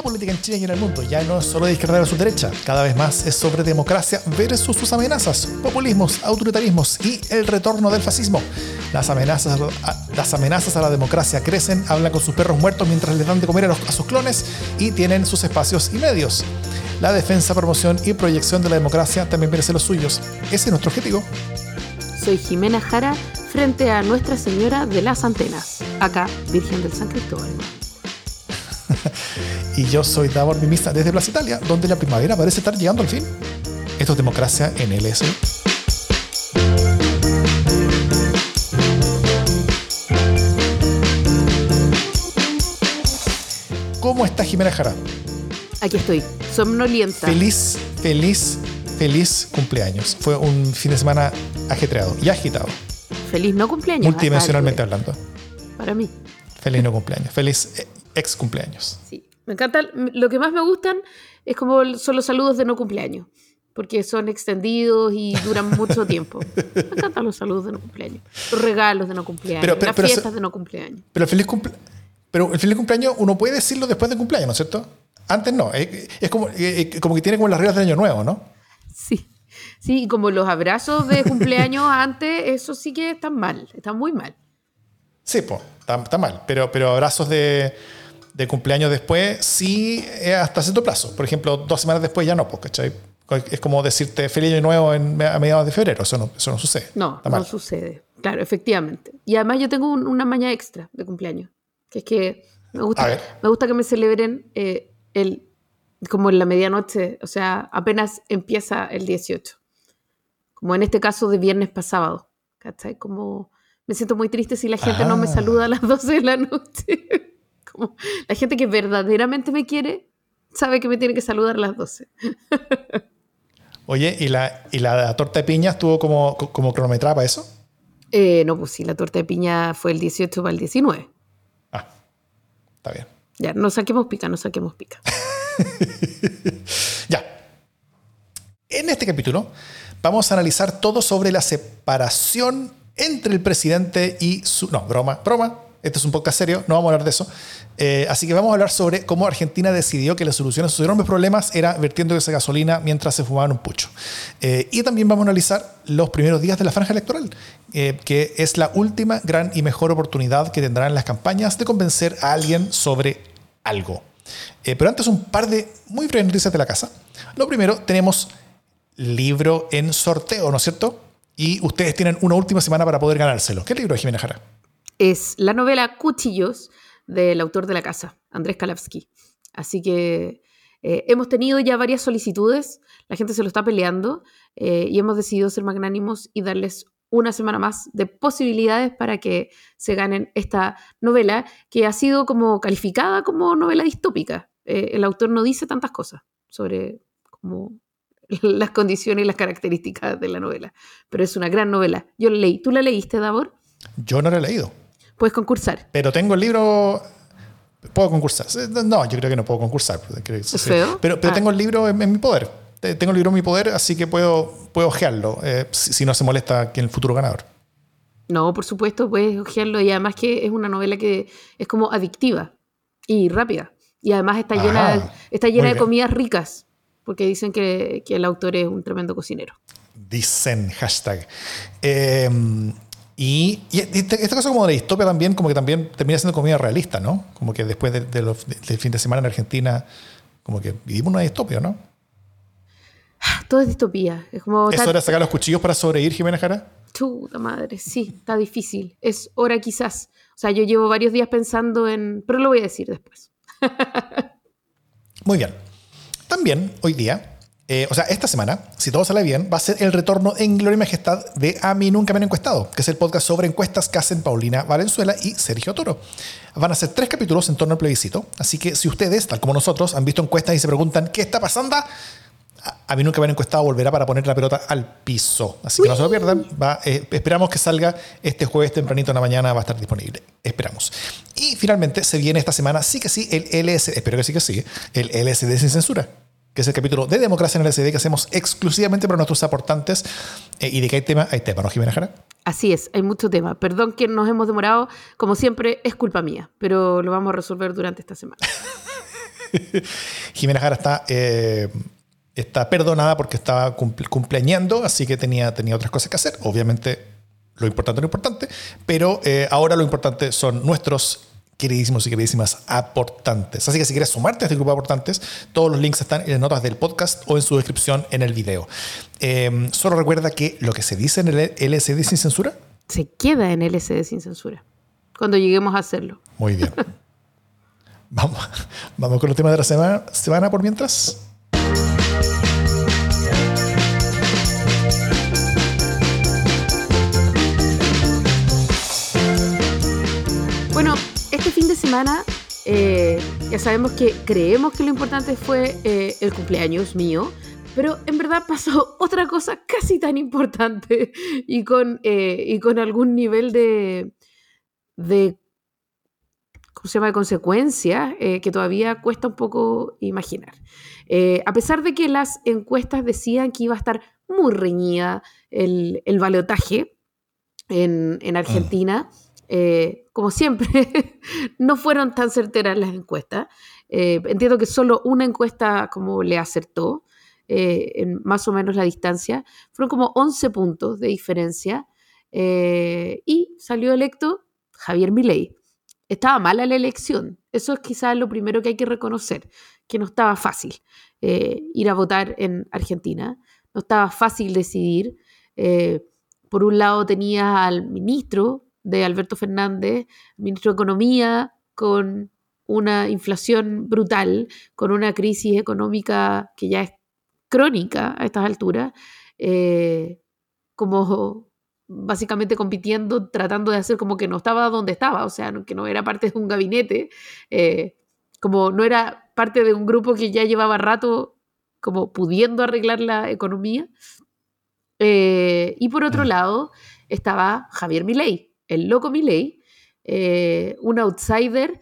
la política en Chile y en el mundo ya no es solo de izquierda versus derecha, cada vez más es sobre democracia versus sus amenazas, populismos, autoritarismos y el retorno del fascismo. Las amenazas, a, las amenazas a la democracia crecen, hablan con sus perros muertos mientras les dan de comer a, a sus clones y tienen sus espacios y medios. La defensa, promoción y proyección de la democracia también merece los suyos. Ese es nuestro objetivo. Soy Jimena Jara frente a Nuestra Señora de las Antenas, acá Virgen del San Cristóbal. y yo soy Davor Mimista desde Plaza Italia, donde la primavera parece estar llegando al fin. Esto es democracia en LS. ¿Cómo está Jimena Jara? Aquí estoy, somnolienta. Feliz, feliz, feliz cumpleaños. Fue un fin de semana ajetreado y agitado. Feliz no cumpleaños. Multidimensionalmente hablando. Para mí. Feliz no cumpleaños. Feliz eh, ex cumpleaños. Sí. Me encanta. Lo que más me gustan es como son los saludos de no cumpleaños. Porque son extendidos y duran mucho tiempo. Me encantan los saludos de no cumpleaños. Los regalos de no cumpleaños. Pero- pero- las pero fiestas de no cumpleaños. Pero el feliz cumple- pero el feliz cumpleaños uno puede decirlo después del cumpleaños, ¿no es cierto? Antes no. Es, es como, eh, como que tiene como las reglas del año nuevo, ¿no? Sí. Sí, y como los abrazos de cumpleaños antes, eso sí que están mal. Están muy mal. Sí, pues, está, está mal. Pero, pero abrazos de, de cumpleaños después sí es hasta cierto plazo. Por ejemplo, dos semanas después ya no, pues, ¿cachai? Es como decirte feliz año nuevo en, a mediados de febrero. Eso no, eso no sucede. No, no sucede. Claro, efectivamente. Y además yo tengo un- una maña extra de cumpleaños, que es que me gusta, me gusta que me celebren eh, el, como en la medianoche, o sea, apenas empieza el 18. Como en este caso de viernes para sábado. ¿Cachai? Como me siento muy triste si la gente no me Ah. saluda a las 12 de la noche. como la gente que verdaderamente me quiere sabe que me tiene que saludar a las 12. Oye, ¿y la, ¿y la torta de piña estuvo como, como cronometrada para eso? Eh, no, pues sí, la torta de piña fue el 18 para el 19. Ah, está bien. Ya, no saquemos pica, no saquemos pica. Ya. En este capítulo vamos a analizar todo sobre la separación entre el presidente y su... No, broma, broma. Este es un podcast serio, no vamos a hablar de eso. Eh, así que vamos a hablar sobre cómo Argentina decidió que la solución a sus enormes problemas era vertiendo esa gasolina mientras se fumaban un pucho. Eh, y también vamos a analizar los primeros días de la franja electoral, eh, que es la última gran y mejor oportunidad que tendrán las campañas de convencer a alguien sobre algo. Pero antes un par de muy breves noticias de la casa. Lo primero, tenemos libro en sorteo, ¿no es cierto? Y ustedes tienen una última semana para poder ganárselo. ¿Qué libro, Jimena Jara? Es la novela Cuchillos del autor de la casa, Andrés Kalavsky. Así que eh, hemos tenido ya varias solicitudes, la gente se lo está peleando eh, y hemos decidido ser magnánimos y darles una semana más de posibilidades para que se ganen esta novela que ha sido como calificada como novela distópica. Eh, el autor no dice tantas cosas sobre como las condiciones y las características de la novela, pero es una gran novela. Yo la leí. ¿Tú la leíste, Davor? Yo no lo he leído, Puedes concursar. pero tengo el libro... ¿Puedo concursar? No, yo creo que no puedo concursar. Feo? Pero, pero Ah. tengo el libro en, en mi poder. Te- Tengo el libro en mi poder, así que puedo, puedo ojearlo, eh, si, si no se molesta que el futuro ganador. No, por supuesto, puedes hojearlo y además que es una novela que es como adictiva y rápida. Y además está llena, está llena de comidas ricas, porque dicen que, que el autor es un tremendo cocinero. Dicen hashtag. Eh, y, y este- esta cosa como de distopia también, como que también termina siendo comida realista, ¿no? Como que después de- de los- de- del fin de semana en Argentina, como que vivimos una distopia, ¿no? Todo es distopía. Es como. ¿Es hora de sacar los cuchillos para sobrevivir, Jimena Jara? Chuta madre, sí, está difícil. Es hora quizás. O sea, yo llevo varios días pensando en. Pero lo voy a decir después. Muy bien. También hoy día, eh, o sea, esta semana, si todo sale bien, va a ser el retorno en gloria y majestad de A mí nunca me han encuestado, que es el podcast sobre encuestas que hacen Paulina Valenzuela y Sergio Toro. Van a ser tres capítulos en torno al plebiscito, así que si ustedes, tal como nosotros, han visto encuestas y se preguntan qué está pasando, a, mí nunca me han encuestado volverá para poner la pelota al piso. Así que no se lo pierdan. Va, eh, esperamos que salga este jueves tempranito en la mañana, va a estar disponible. Esperamos. Y finalmente se viene esta semana, sí que sí, el LS, espero que sí que sí, el LSD sin censura, que es el capítulo de democracia en el LSD que hacemos exclusivamente para nuestros aportantes. Eh, y de qué hay tema, hay tema, ¿no, Jimena Jara? Así es, hay mucho tema. Perdón que nos hemos demorado. Como siempre, es culpa mía, pero lo vamos a resolver durante esta semana. Jimena Jara está, eh, está perdonada porque estaba cumpleañando, así que tenía, tenía otras cosas que hacer. Obviamente, lo importante es lo importante, pero eh, ahora lo importante son nuestros queridísimos y queridísimas aportantes. Así que si quieres sumarte a este grupo de aportantes, todos los links están en las notas del podcast o en su descripción en el video. Em, solo recuerda que lo que se dice en el LSD sin censura se queda en LSD sin censura cuando lleguemos a hacerlo. Muy bien. vamos, vamos con los temas de la semana, semana por mientras. Semana eh, ya sabemos que creemos que lo importante fue eh, el cumpleaños mío, pero en verdad pasó otra cosa casi tan importante y con, eh, y con algún nivel de, de ¿cómo se llama?, de consecuencia que todavía cuesta un poco imaginar. a pesar de que las encuestas decían que iba a estar muy reñida el, el balotaje en, en Argentina, eh, como siempre, no fueron tan certeras las encuestas. Eh, entiendo que solo una encuesta como le acertó, eh, en más o menos la distancia. Fueron como 11 puntos de diferencia y salió electo Javier Milei. Estaba mala la elección. Eso es quizás lo primero que hay que reconocer, que no estaba fácil ir a votar en Argentina. No estaba fácil decidir. por un lado tenía al ministro de Alberto Fernández, ministro de Economía, con una inflación brutal, con una crisis económica que ya es crónica a estas alturas, eh, como básicamente compitiendo, tratando de hacer como que no estaba donde estaba, o sea, que no era parte de un gabinete, eh, como no era parte de un grupo que ya llevaba rato como pudiendo arreglar la economía. Eh, y por otro lado estaba Javier Milei, el loco Milei, eh, un outsider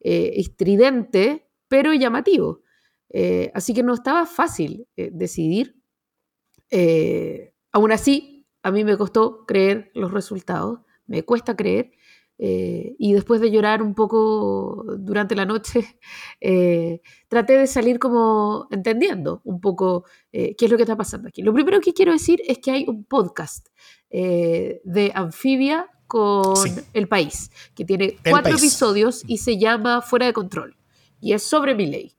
eh, estridente, pero llamativo. Eh, así que no estaba fácil decidir. aún así, a mí me costó creer los resultados, me cuesta creer. y después de llorar un poco durante la noche, traté de salir como entendiendo un poco qué es lo que está pasando aquí. Lo primero que quiero decir es que hay un podcast de Anfibia con El País, que tiene cuatro episodios y se llama Fuera de Control. Y es sobre mi ley.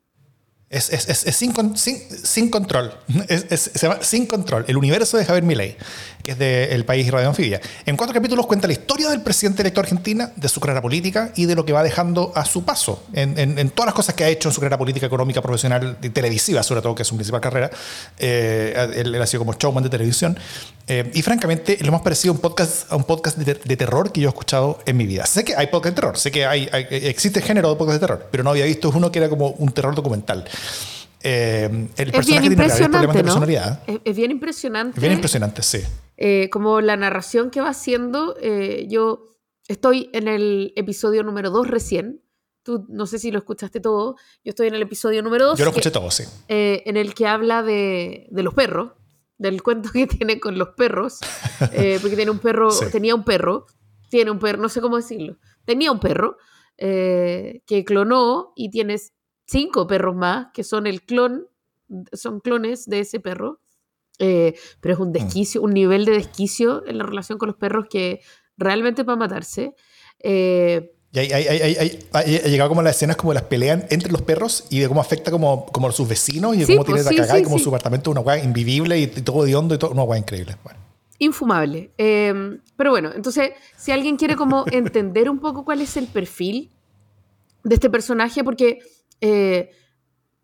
Es, es, es, sin, sin, sin, control. se llama Sin Control, el universo de Javier Milei, que es de El País y Radio Anfibia. En cuatro capítulos cuenta la historia del presidente electo de Argentina, de su carrera política y de lo que va dejando a su paso en, en, en todas las cosas que ha hecho en su carrera política, económica, profesional y televisiva, sobre todo, que es su principal carrera. Eh, él, ha sido como showman de televisión. Eh, y francamente, lo más parecido a un podcast, a un podcast de, terror que yo he escuchado en mi vida. Sé que hay podcast de terror, sé que hay, existe género de podcast de terror, pero no había visto uno que era como un terror documental. Eh, el es bien impresionante, ¿no? Es, bien impresionante. Es bien impresionante, sí. Eh, como la narración que va haciendo, eh, yo estoy en el episodio número 2 recién. Tú no sé si lo escuchaste todo. Yo estoy en el episodio número 2. Yo lo escuché todo, sí. en el que habla de, de, los perros, del cuento que tiene con los perros. porque tiene un perro, tenía un perro, tiene un perro, no sé cómo decirlo. Tenía un perro que clonó y tienes cinco perros más que son el clon, son clones de ese perro. Eh, pero es un mm. desquicio, un nivel de desquicio en la relación con los perros que realmente va a matarse. Eh, y ha llegado como las escenas como las pelean entre los perros y de cómo afecta como, como a sus vecinos y de cómo tiene pues, la cagada y como su apartamento una hueá invivible y, todo de hondo y todo, una hueá increíble. Infumable. Em, pero bueno, entonces, si alguien quiere como entender un poco cuál es el perfil de este personaje, porque eh,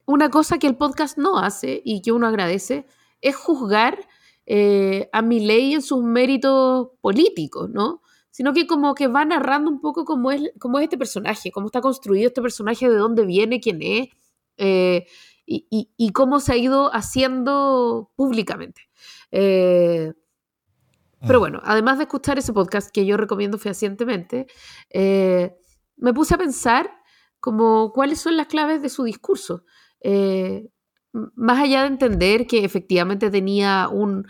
una cosa que el podcast no hace y que uno agradece es juzgar eh, a mi ley en sus méritos políticos, ¿no? Sino que como que va narrando un poco cómo es, cómo es este personaje, cómo está construido este personaje, de dónde viene, quién es, eh, y, cómo se ha ido haciendo públicamente. pero mm. bueno, además de escuchar ese podcast que yo recomiendo fehacientemente, me puse a pensar como cuáles son las claves de su discurso. Eh, más allá de entender que efectivamente tenía un,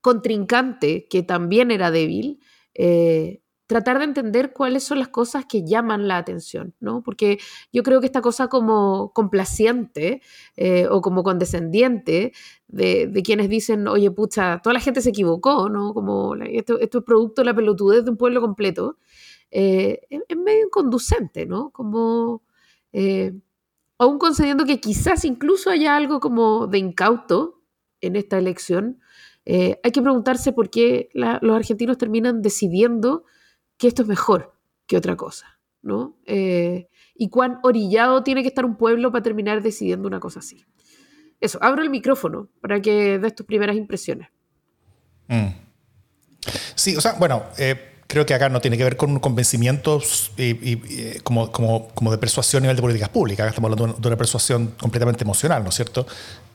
contrincante que también era débil, eh, tratar de entender cuáles son las cosas que llaman la atención, ¿no? Porque yo creo que esta cosa como complaciente eh, o como condescendiente de, quienes dicen, oye, pucha, toda la gente se equivocó, ¿no? Como esto, es producto de la pelotudez de un pueblo completo, eh, es, medio inconducente, ¿no? Como, aún concediendo que quizás incluso haya algo como de incauto en esta elección, hay que preguntarse por qué los argentinos terminan decidiendo que esto es mejor que otra cosa, ¿no? Eh, y cuán orillado tiene que estar un pueblo para terminar decidiendo una cosa así. Eso, abro el micrófono para que des tus primeras impresiones. Mm. Sí, o sea, bueno, eh, creo que acá no tiene que ver con un convencimiento y, como, como, como, de persuasión a nivel de políticas públicas. Acá estamos hablando de una persuasión completamente emocional, ¿no es cierto?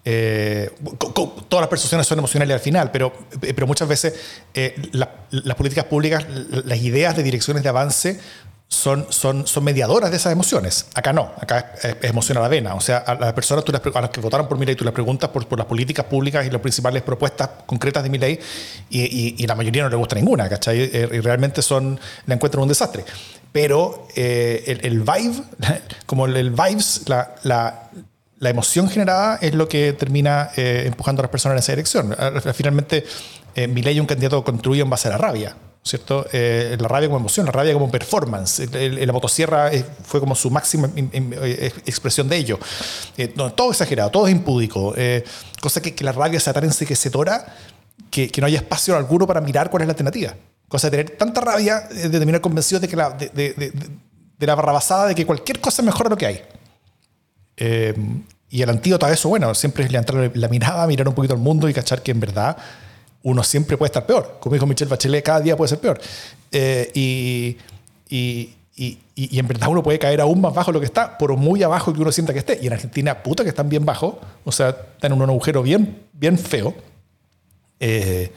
Eh, todas las persuasiones son emocionales al final, pero, pero muchas veces eh, las políticas públicas, las ideas de direcciones de avance son, son, son mediadoras de esas emociones. Acá no, acá es, emoción a la vena. O sea, a las personas a las que votaron por mi ley, tú les preguntas por, por las políticas públicas y las principales propuestas concretas de mi ley, y, y, la mayoría no le gusta ninguna, ¿cachai? Eh, y realmente son, la encuentran un desastre. Pero el, el, vibe, como el, vibes, la, la, la, emoción generada es lo que termina eh, empujando a las personas en esa dirección. Finalmente, eh, mi ley un candidato construido en base a la rabia. ¿Cierto? Eh, la rabia como emoción, la rabia como performance. la motosierra eh, fue como su máxima eh, expresión de ello. todo exagerado, todo es impúdico. cosa que, la rabia sea tan ensequecedora que, que no haya espacio alguno para mirar cuál es la alternativa. Cosa de tener tanta rabia de terminar convencido de, que la, de, de, de, la barrabasada de que cualquier cosa es mejor de lo que hay. y el antídoto a eso, bueno, siempre es levantar la mirada, mirar un poquito al mundo y cachar que en verdad uno siempre puede estar peor. Como dijo Michelle Bachelet, cada día puede ser peor. Eh, y, y, y, y, en verdad uno puede caer aún más bajo de lo que está, por muy abajo que uno sienta que esté. Y en Argentina, puta que están bien bajo, o sea, están en un agujero bien, bien feo. Eh,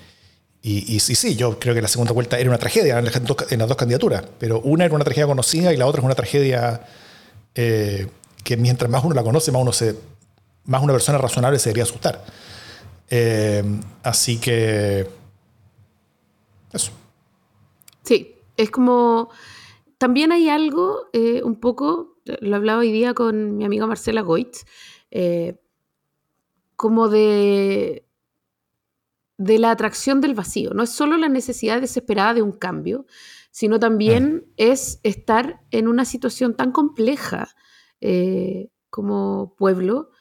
y, sí, sí, yo creo que la segunda vuelta era una tragedia en las, dos, candidaturas, pero una era una tragedia conocida y la otra es una tragedia eh, que mientras más uno la conoce, más, uno se, más una persona razonable se debería asustar. Eh, así que... Eso. Sí, es como... También hay algo, eh, un poco, lo hablaba hoy día con mi amiga Marcela Goitz, eh, como de, de la atracción del vacío. No es solo la necesidad desesperada de un cambio, sino también ah. es estar en una situación tan compleja como pueblo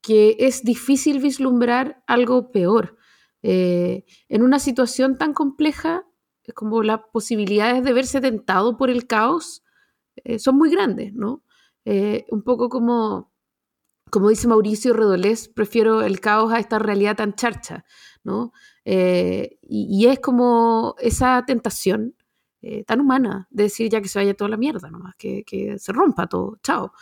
que es difícil vislumbrar algo peor. Eh, en una situación tan compleja como las posibilidades de verse tentado por el caos eh, son muy grandes, ¿no? Eh, un poco como, como dice Mauricio Redolés, prefiero el caos a esta realidad tan charcha, ¿no? Y, es como esa tentación tan humana de decir ya que se vaya toda la mierda nomás, que, que se rompa todo, chao.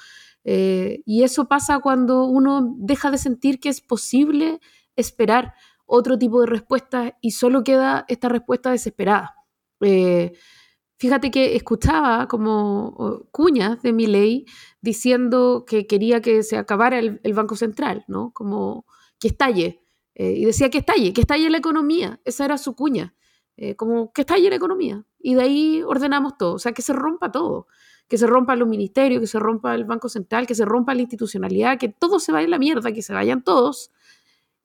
Eh, y eso pasa cuando uno deja de sentir que es posible esperar otro tipo de respuesta y solo queda esta respuesta desesperada. Eh, fíjate que escuchaba como cuñas de mi ley diciendo que quería que se acabara el, Banco Central, ¿no? Como que estalle. Eh, y decía que estalle, que estalle la economía. Esa era su cuña. como que estalle la economía. Y de ahí ordenamos todo, o sea, que se rompa todo que se rompa los ministerios, que se rompa el Banco Central, que se rompa la institucionalidad, que todo se vaya a la mierda, que se vayan todos.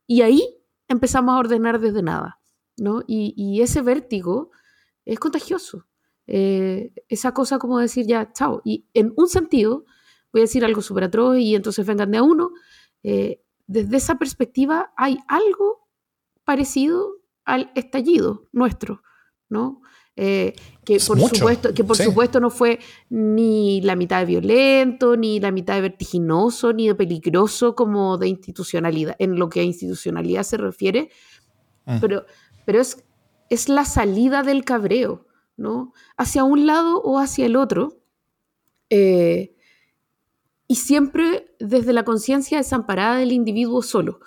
Y ahí empezamos a ordenar desde nada, ¿no? Y, ese vértigo es contagioso. Eh, esa cosa como decir ya, chao. Y en un sentido, voy a decir algo súper atroz y entonces vengan de a uno, eh, desde esa perspectiva hay algo parecido al estallido nuestro, ¿no? Eh, que, por supuesto, que por supuesto no fue ni la mitad de violento, ni la mitad de vertiginoso, ni de peligroso como de institucionalidad, en lo que a institucionalidad se refiere, mm. pero, pero es, es la salida del cabreo, ¿no? Hacia un lado o hacia el otro, eh, y siempre desde la conciencia desamparada del individuo solo.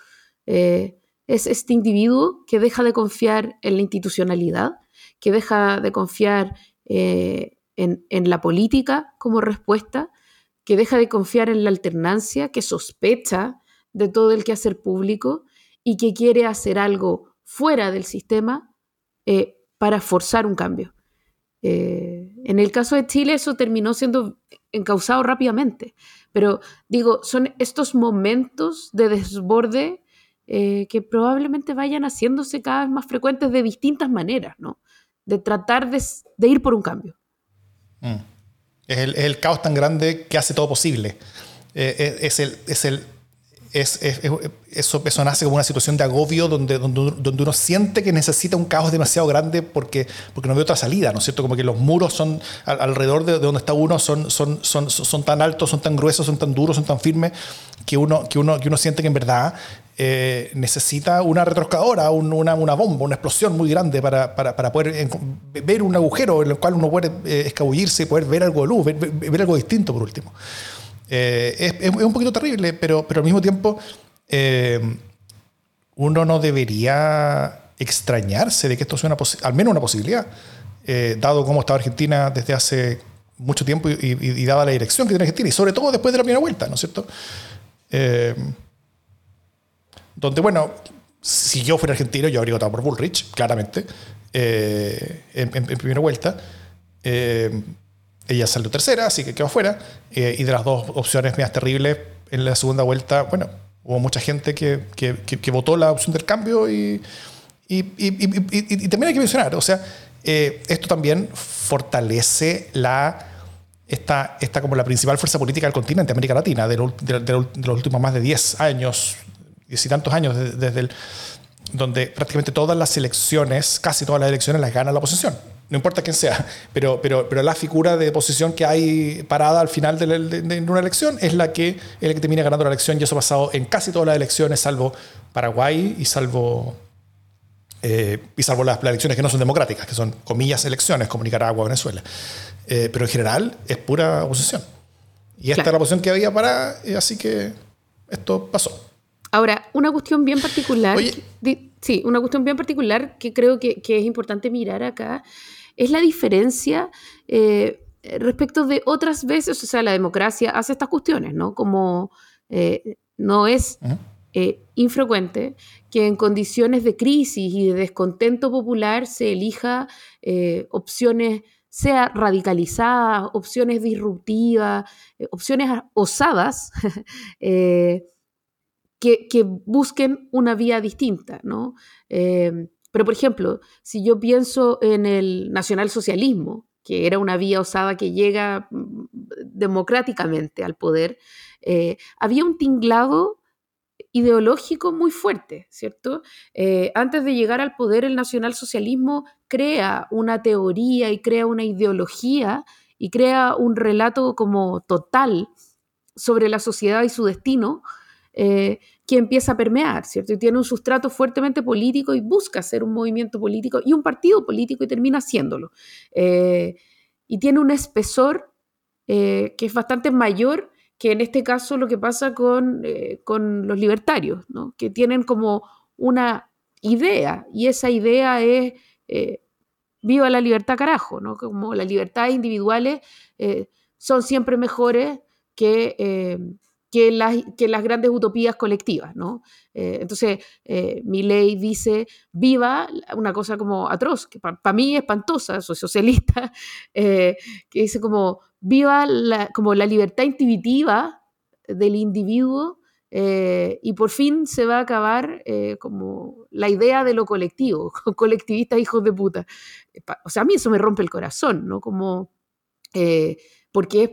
Eh, es este individuo que deja de confiar en la institucionalidad, que deja de confiar eh, en, la política como respuesta, que deja de confiar en la alternancia, que sospecha de todo el quehacer público y que quiere hacer algo fuera del sistema eh, para forzar un cambio. en el caso de Chile eso terminó siendo encausado rápidamente, pero digo, son estos momentos de desborde que probablemente vayan haciéndose cada vez más frecuentes de distintas maneras, ¿no? De tratar de, ir por un cambio. Mm. Es, el, caos tan grande que hace todo posible. es, el, es el es, eso, eso, nace como una situación de agobio donde, donde, donde, uno siente que necesita un caos demasiado grande porque, porque no ve otra salida, ¿no es cierto? Como que los muros son alrededor de, donde está uno son, son, son, son tan altos, son tan gruesos, son tan duros, son tan firmes que uno, que uno, que uno siente que en verdad eh, necesita una retroscadora, una, una, bomba, una explosión muy grande para, para, para, poder ver un agujero en el cual uno puede eh, escabullirse y poder ver algo de luz, ver, ver algo distinto por último. Eh, es, un poquito terrible, pero, pero al mismo tiempo eh, uno no debería extrañarse de que esto sea una al menos una posibilidad, eh, dado cómo estaba Argentina desde hace mucho tiempo y, dada la dirección que tiene Argentina, y sobre todo después de la primera vuelta, ¿no es cierto? Donde, bueno, si yo fuera argentino, yo habría votado por Bullrich, claramente, en, en, primera vuelta ella salió tercera, así que quedó fuera. Eh, y de las dos opciones más terribles, en la segunda vuelta, bueno, hubo mucha gente que, que, que, votó la opción del cambio y, y, y, también hay que mencionar, o sea, eh, esto también fortalece la, esta, esta como la principal fuerza política del continente, América Latina, de, de, los últimos más de 10 años, diez y tantos años, desde el, donde prácticamente todas las elecciones, casi todas las elecciones las gana la oposición no importa quién sea, pero, pero, pero la figura de posición que hay parada al final de, una elección es la que, es la que termina ganando la elección y eso ha pasado en casi todas las elecciones, salvo Paraguay y salvo, eh, y salvo las, elecciones que no son democráticas, que son comillas elecciones, como Nicaragua Venezuela. Eh, pero en general es pura oposición. Y esta es la posición que había para, así que esto pasó. Ahora, una cuestión bien particular. sí, una cuestión bien particular que creo que, que es importante mirar acá es la diferencia eh, respecto de otras veces, o sea, la democracia hace estas cuestiones, ¿no? Como eh, no es eh, infrecuente que en condiciones de crisis y de descontento popular se elija opciones sea radicalizadas, opciones disruptivas, opciones osadas, que, que, busquen una vía distinta, ¿no? Pero, por ejemplo, si yo pienso en el nacionalsocialismo, que era una vía osada que llega mm, democráticamente al poder, eh, había un tinglado ideológico muy fuerte, ¿cierto? Eh, antes de llegar al poder, el nacionalsocialismo crea una teoría y crea una ideología y crea un relato como total sobre la sociedad y su destino, eh, que empieza a permear, ¿cierto? Y tiene un sustrato fuertemente político y busca ser un movimiento político y un partido político y termina haciéndolo. Eh, y tiene un espesor eh, que es bastante mayor que en este caso lo que pasa con, con los libertarios, ¿no? que tienen como una idea y esa idea es viva la libertad carajo, ¿no? como las libertades individuales son siempre mejores que que las, que las grandes utopías colectivas, ¿no? Eh, entonces, eh, mi ley dice, viva una cosa como atroz, que para mí es espantosa, soy socialista, eh, que dice como, viva la, como la libertad intuitiva del individuo y por fin se va a acabar como la idea de lo colectivo, colectivistas hijos de puta. O sea, a mí eso me rompe el corazón, ¿no? Como, porque es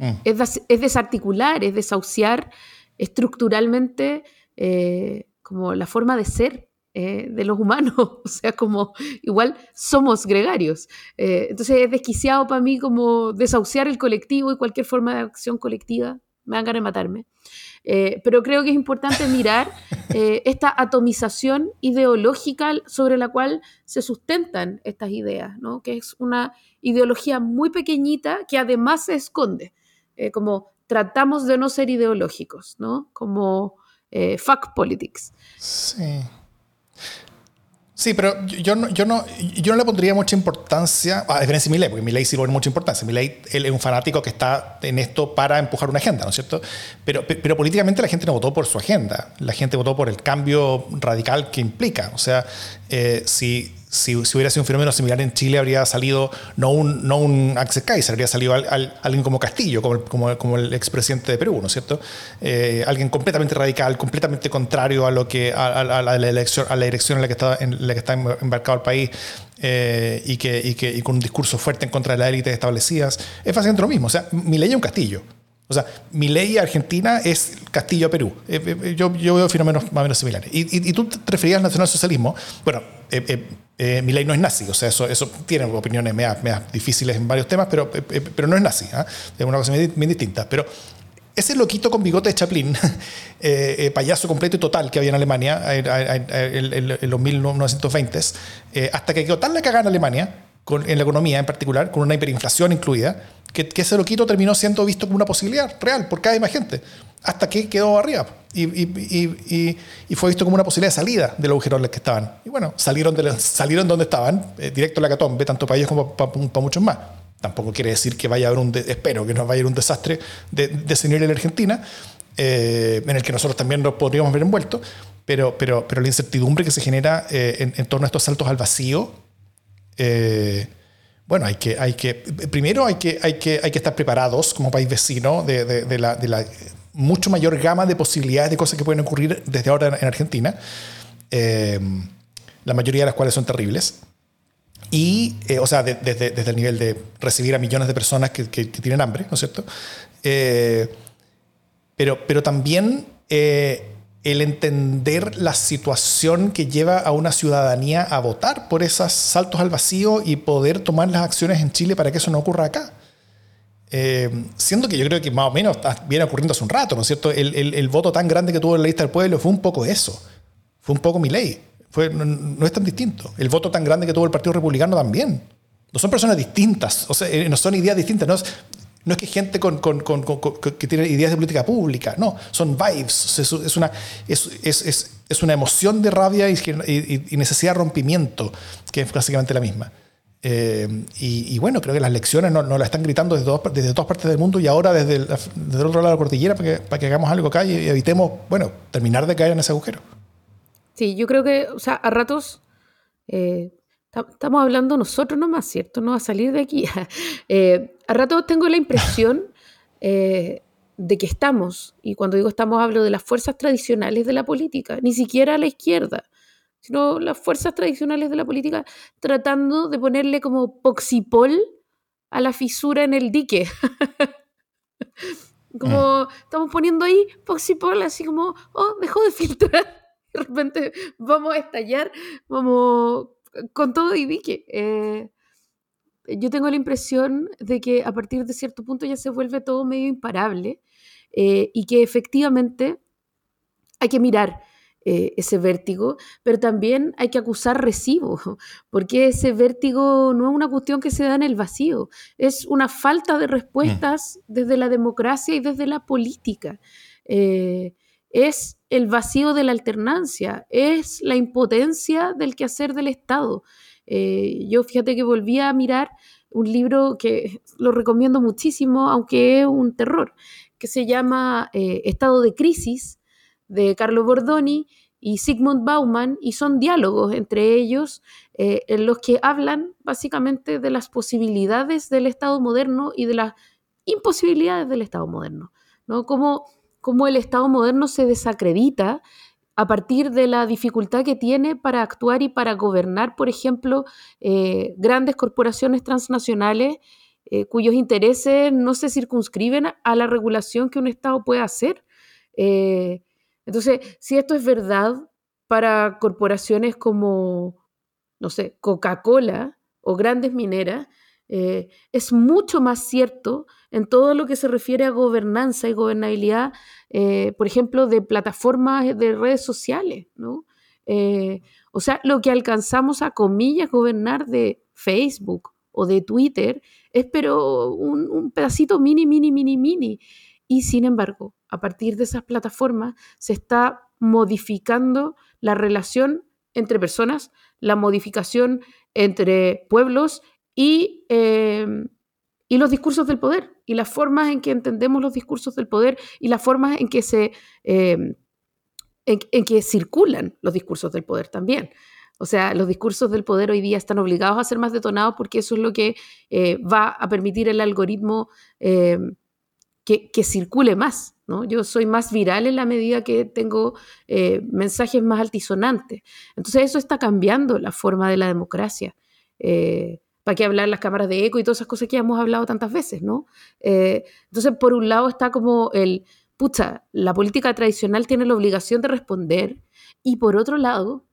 Mm. Es, desarticular, es desahuciar estructuralmente eh, como la forma de ser eh, de los humanos, o sea, como igual somos gregarios. Eh, entonces es desquiciado para mí como desahuciar el colectivo y cualquier forma de acción colectiva, me dan ganas de matarme. pero creo que es importante mirar esta atomización ideológica sobre la cual se sustentan estas ideas, ¿no? que es una ideología muy pequeñita que además se esconde. Eh, como tratamos de no ser ideológicos, ¿no? Como eh, fuck politics. Sí. Sí, pero yo no, yo, no, yo no le pondría mucha importancia, a diferencia de Milei, porque Milei sí le pone mucha importancia. Milei él es un fanático que está en esto para empujar una agenda, ¿no es cierto? Pero, pero políticamente la gente no votó por su agenda, la gente votó por el cambio radical que implica. O sea, eh, si, si, hubiera sido un fenómeno similar en Chile, habría salido no un, no un Axel Kaiser, habría salido alguien como Castillo, como, como, como el expresidente de Perú, ¿no es cierto? Eh, alguien completamente radical, completamente contrario a lo que a, la, elección, a la dirección en la que está, en la que está embarcado el país. Eh, y, que, y, que, y con un discurso fuerte en contra de las élites establecidas, es básicamente lo mismo. O sea, mi ley es un castillo. O sea, mi ley Argentina es Castillo a Perú. Eh, yo, yo, veo fenómenos más o menos similares. Y, y, tú te referías al nacionalsocialismo. Bueno, eh, mi ley no es nazi, o sea, eso, eso tiene opiniones meas, difíciles en varios temas, pero, eh, eh, pero no es nazi, ¿ah? es una cosa bien, distinta. Pero ese loquito con bigote de Chaplin, payaso completo y total que había en Alemania en, los 1920s, hasta que quedó tan la cagada en Alemania, en la economía en particular, con una hiperinflación incluida, que, que ese loquito terminó siendo visto como una posibilidad real por cada más gente hasta que quedó arriba y, y, y, fue visto como una posibilidad de salida del agujero en el que estaban. Y bueno, salieron, de, salieron donde estaban, eh, directo a la catombe, tanto para ellos como para, muchos más. Tampoco quiere decir que vaya a haber un, espero que no vaya a haber un desastre de, de en Argentina, eh, en el que nosotros también nos podríamos ver envueltos, pero, pero, pero la incertidumbre que se genera eh, en, torno a estos saltos al vacío, bueno, hay que, hay que, primero hay que, hay que, hay que estar preparados como país vecino de, de la, de la mucho mayor gama de posibilidades de cosas que pueden ocurrir desde ahora en Argentina, eh, la mayoría de las cuales son terribles. Y, eh, o sea, desde, desde, el nivel de recibir a millones de personas que, que, tienen hambre, ¿no es cierto? Eh, pero, pero también el entender la situación que lleva a una ciudadanía a votar por esos saltos al vacío y poder tomar las acciones en Chile para que eso no ocurra acá. Eh, siendo que yo creo que más o menos viene ocurriendo hace un rato, ¿no es cierto? El, voto tan grande que tuvo la lista del pueblo fue un poco eso. Fue un poco mi ley. No, es tan distinto. El voto tan grande que tuvo el Partido Republicano también. No son personas distintas, o sea, eh, no son ideas distintas. No no es que gente con, con, con, que tiene ideas de política pública, no, son vibes. Es, una, es, una emoción de rabia y, necesidad de rompimiento, que es básicamente la misma. Eh, y, bueno, creo que las lecciones nos no las están gritando desde, desde, todas partes del mundo y ahora desde el, otro lado de la cordillera para que, para que hagamos algo acá y evitemos, bueno, terminar de caer en ese agujero. Sí, yo creo que, o sea, a ratos eh, estamos hablando nosotros nomás, ¿cierto? No va a salir de aquí. Eh, a ratos tengo la impresión de que estamos, y cuando digo estamos hablo de las fuerzas tradicionales de la política, ni siquiera a la izquierda sino las fuerzas tradicionales de la política tratando de ponerle como poxipol a la fisura en el dique. como mm. estamos poniendo ahí poxipol, así como, oh, dejó de filtrar. De repente vamos a estallar, vamos con todo y dique. Eh, yo tengo la impresión de que a partir de cierto punto ya se vuelve todo medio imparable eh, y que efectivamente hay que mirar eh, ese vértigo, pero también hay que acusar recibo, porque ese vértigo no es una cuestión que se da en el vacío, es una falta de respuestas mm. desde la democracia y desde la política. Eh, es el vacío de la alternancia, es la impotencia del quehacer del Estado. Eh, yo fíjate que volví a mirar un libro que lo recomiendo muchísimo, aunque es un terror, que se llama Estado de Crisis, de Carlo Bordoni y Sigmund Bauman, y son diálogos entre ellos eh, en los que hablan básicamente de las posibilidades del Estado moderno y de las imposibilidades del Estado moderno, ¿no? Cómo, el Estado moderno se desacredita a partir de la dificultad que tiene para actuar y para gobernar, por ejemplo, eh, grandes corporaciones transnacionales eh, cuyos intereses no se circunscriben a la regulación que un Estado puede hacer. Entonces, si esto es verdad para corporaciones como, no sé, Coca-Cola o grandes mineras, eh, es mucho más cierto en todo lo que se refiere a gobernanza y gobernabilidad, eh, por ejemplo, de plataformas de redes sociales, ¿no? Eh, o sea, lo que alcanzamos a comillas gobernar de Facebook o de Twitter es pero un, pedacito mini, mini, mini, mini. Y sin embargo, a partir de esas plataformas se está modificando la relación entre personas, la modificación entre pueblos y, em, y, los discursos del poder, y las formas en que entendemos los discursos del poder y las formas en que, se, em, en, que circulan los discursos del poder también. O sea, los discursos del poder hoy día están obligados a ser más detonados porque eso es lo que eh, va a permitir el algoritmo eh, que, circule más. ¿no? Yo soy más viral en la medida que tengo eh, mensajes más altisonantes. Entonces eso está cambiando la forma de la democracia. ¿Para qué hablar las cámaras de eco y todas esas cosas que ya hemos hablado tantas veces? ¿no? entonces, por un lado está como el, pucha, la política tradicional tiene la obligación de responder y por otro lado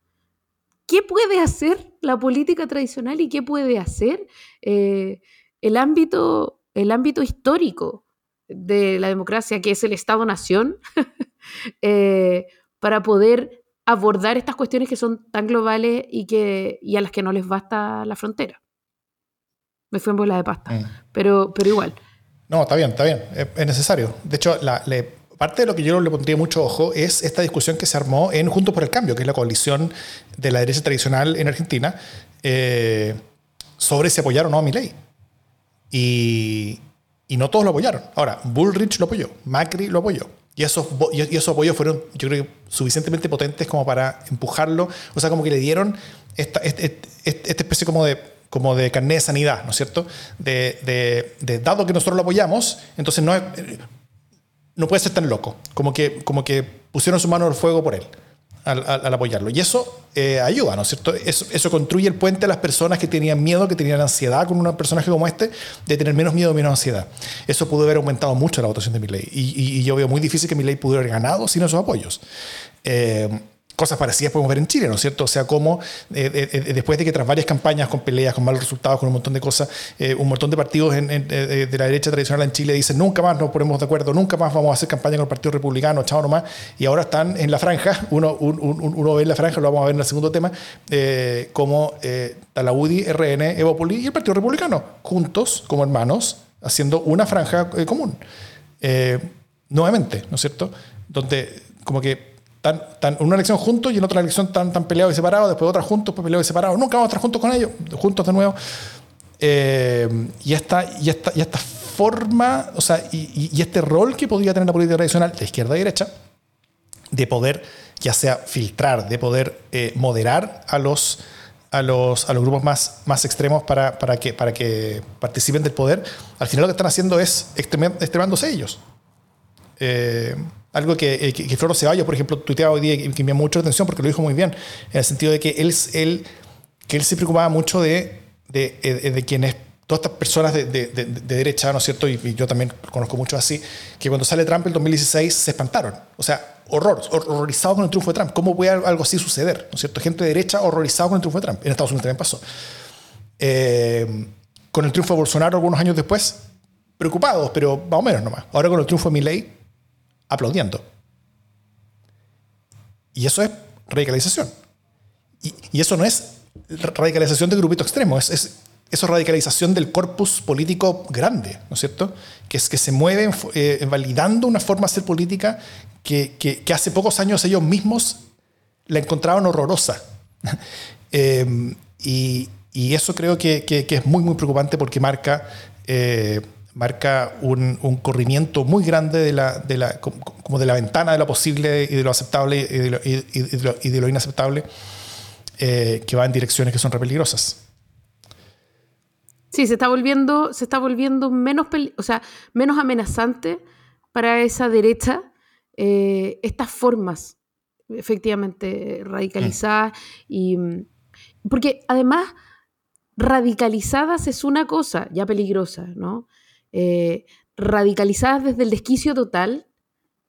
¿Qué puede hacer la política tradicional y qué puede hacer eh, el, ámbito, el ámbito histórico de la democracia, que es el Estado-Nación, eh, para poder abordar estas cuestiones que son tan globales y, que, y a las que no les basta la frontera? Me fue en bola de pasta, mm. pero, pero igual. No, está bien, está bien, es, necesario. De hecho, la, le, Parte de lo que yo le pondría mucho ojo es esta discusión que se armó en Juntos por el Cambio, que es la coalición de la derecha tradicional en Argentina, eh, sobre si apoyar o no a mi ley. Y, y, no todos lo apoyaron. Ahora, Bullrich lo apoyó, Macri lo apoyó. Y esos, y esos apoyos fueron, yo creo, suficientemente potentes como para empujarlo. O sea, como que le dieron esta, esta, esta especie como de como de carnet de sanidad, ¿no es cierto? De, de, de, dado que nosotros lo apoyamos, entonces no no puede ser tan loco. Como que, como que pusieron su mano al fuego por él al, apoyarlo. Y eso eh, ayuda, ¿no es cierto? Eso, eso, construye el puente a las personas que tenían miedo, que tenían ansiedad con un personaje como este, de tener menos miedo, menos ansiedad. Eso pudo haber aumentado mucho la votación de mi ley. Y, y, yo veo muy difícil que mi ley pudiera haber ganado sin esos apoyos. Eh, cosas parecidas podemos ver en Chile, ¿no es cierto? O sea, como eh, eh, eh, después de que tras varias campañas con peleas, con malos resultados, con un montón de cosas, un montón de partidos de la derecha tradicional en Chile dicen nunca más nos ponemos de acuerdo, nunca más vamos a hacer campaña con el Partido Republicano, chao nomás, y ahora están en la franja, uno, uno ve en la franja, lo vamos a ver en el segundo tema, como Talaudi, RN, Evopoli y el Partido Republicano, juntos, como hermanos, haciendo una franja común. nuevamente, ¿no es cierto? Donde como que tan, una elección juntos y en otra elección tan, tan peleados y separados, después otra juntos, pues peleados y separados. Nunca vamos a estar juntos con ellos, juntos de nuevo. Eh, y, esta, y, esta, y esta forma, o sea, y, y, este rol que podría tener la política tradicional de izquierda y derecha, de poder ya sea filtrar, de poder eh, moderar a los, a los, a los grupos más, más extremos para, para, que, para que participen del poder, al final lo que están haciendo es extremándose ellos. Eh, algo que, eh, que, que, Floro Ceballos, por ejemplo, tuiteaba hoy día y que me llamó mucho la atención porque lo dijo muy bien, en el sentido de que él, él, que él se preocupaba mucho de, de, eh, de quienes, todas estas personas de, de, derecha, ¿no es cierto? Y, yo también conozco mucho así, que cuando sale Trump en 2016 se espantaron. O sea, horror, horrorizados con el triunfo de Trump. ¿Cómo puede algo así suceder? ¿No es cierto? Gente de derecha horrorizada con el triunfo de Trump. En Estados Unidos también pasó. Eh, con el triunfo de Bolsonaro algunos años después, preocupados, pero más o menos nomás. Ahora con el triunfo de Milley, aplaudiendo. Y eso es radicalización. Y, eso no es radicalización de grupito extremo, es, es, eso es radicalización del corpus político grande, ¿no es cierto? Que es que se mueven eh, validando una forma de hacer política que, hace pocos años ellos mismos la encontraban horrorosa. Em, y, eso creo que, que, es muy, muy preocupante porque marca eh, marca un, corrimiento muy grande de la, de la, como de la ventana de lo posible y de lo aceptable y de lo, y de lo, inaceptable eh, que va en direcciones que son re peligrosas. Sí, se está volviendo, se está volviendo menos, o sea, menos amenazante para esa derecha eh, estas formas efectivamente radicalizadas y porque además radicalizadas es una cosa ya peligrosa, ¿no? Eh, radicalizadas desde el desquicio total,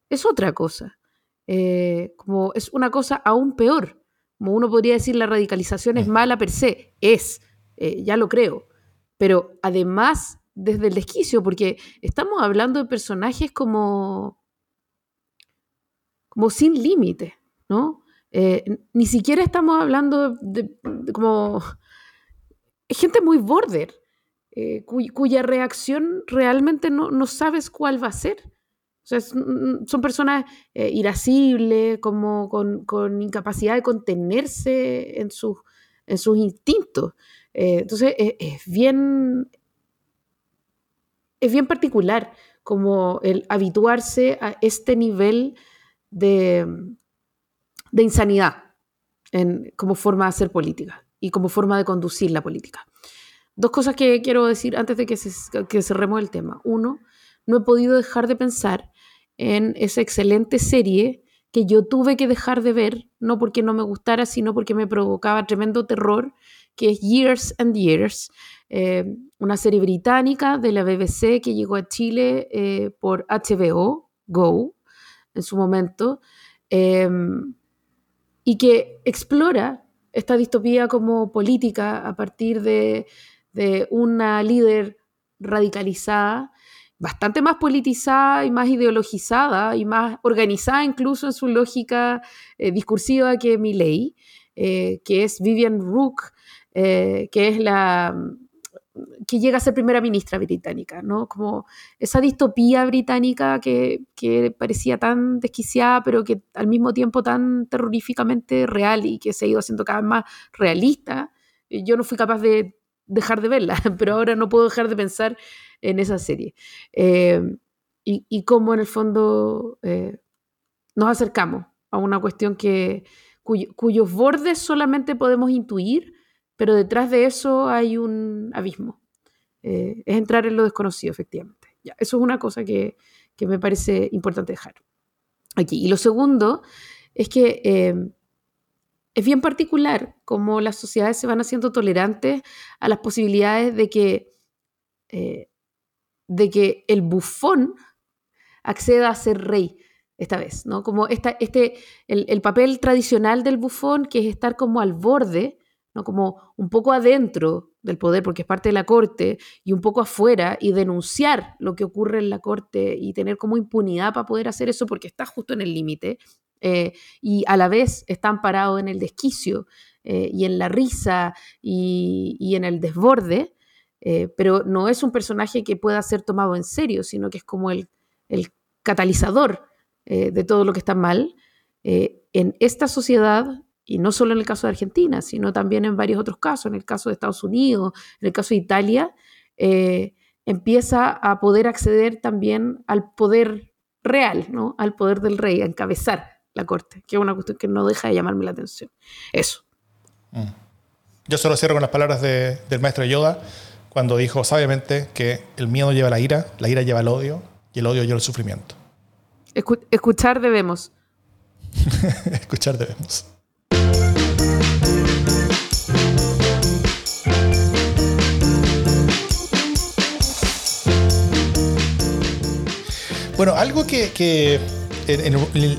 es otra cosa. Eh, como es una cosa aún peor. Como uno podría decir, la radicalización es mm. mala per se. Es, eh, ya lo creo. Pero además, desde el desquicio, porque estamos hablando de personajes como, como sin límite, ¿no? ni siquiera estamos hablando de, de como gente muy border. Eh, cuya reacción realmente no, sabes cuál va a ser. son personas eh, irascibles, como con, incapacidad de contenerse en, sus, en sus instintos. Eh, entonces, es bien, es bien particular como el habituarse a este nivel de, de insanidad. como forma de hacer política y como forma de conducir la política. Dos cosas que quiero decir antes de que, se, que cerremos el tema. Uno, no he podido dejar de pensar en esa excelente serie que yo tuve que dejar de ver, no porque no me gustara, sino porque me provocaba tremendo terror, que es Years and Years, eh, una serie británica de la BBC que llegó a Chile eh, por HBO, Go, en su momento, em, y que explora esta distopía como política a partir de, de una líder radicalizada bastante más politizada y más ideologizada y más organizada incluso en su lógica eh, discursiva que Milley, eh, que es Vivian Rook, eh, que es la que llega a ser primera ministra británica, ¿no? Como esa distopía británica que, que, parecía tan desquiciada, pero que al mismo tiempo tan terroríficamente real y que se ha ido haciendo cada vez más realista. Yo no fui capaz de dejar de verla, pero ahora no puedo dejar de pensar en esa serie. Eh, y, cómo en el fondo eh, nos acercamos a una cuestión que, cuyos bordes solamente podemos intuir, pero detrás de eso hay un abismo. Eh, es entrar en lo desconocido, efectivamente. Eso es una cosa que, que, me parece importante dejar aquí. Y lo segundo es que es bien particular cómo las sociedades se van haciendo tolerantes a las posibilidades de que de que el bufón acceda a ser rey esta vez, ¿no? Como esta, este, el, papel tradicional del bufón, que es estar como al borde, ¿no? Como un poco adentro del poder, porque es parte de la corte, y un poco afuera, y denunciar lo que ocurre en la corte y tener como impunidad para poder hacer eso, porque está justo en el límite, eh, y a la vez están parados en el desquicio eh, y en la risa y, en el desborde, eh, pero no es un personaje que pueda ser tomado en serio, sino que es como el, catalizador eh, de todo lo que está mal. En esta sociedad, y no solo en el caso de Argentina, sino también en varios otros casos, en el caso de Estados Unidos, en el caso de Italia, empieza a poder acceder también al poder real, ¿no? al poder del rey, a encabezar la corte, que es una cuestión que no deja de llamarme la atención. Eso. Mm. Yo solo cierro con las palabras del maestro Yoda cuando dijo sabiamente que el miedo lleva la ira, la ira lleva el odio y el odio lleva el sufrimiento. escuchar debemos. escuchar debemos. Bueno, algo que, en,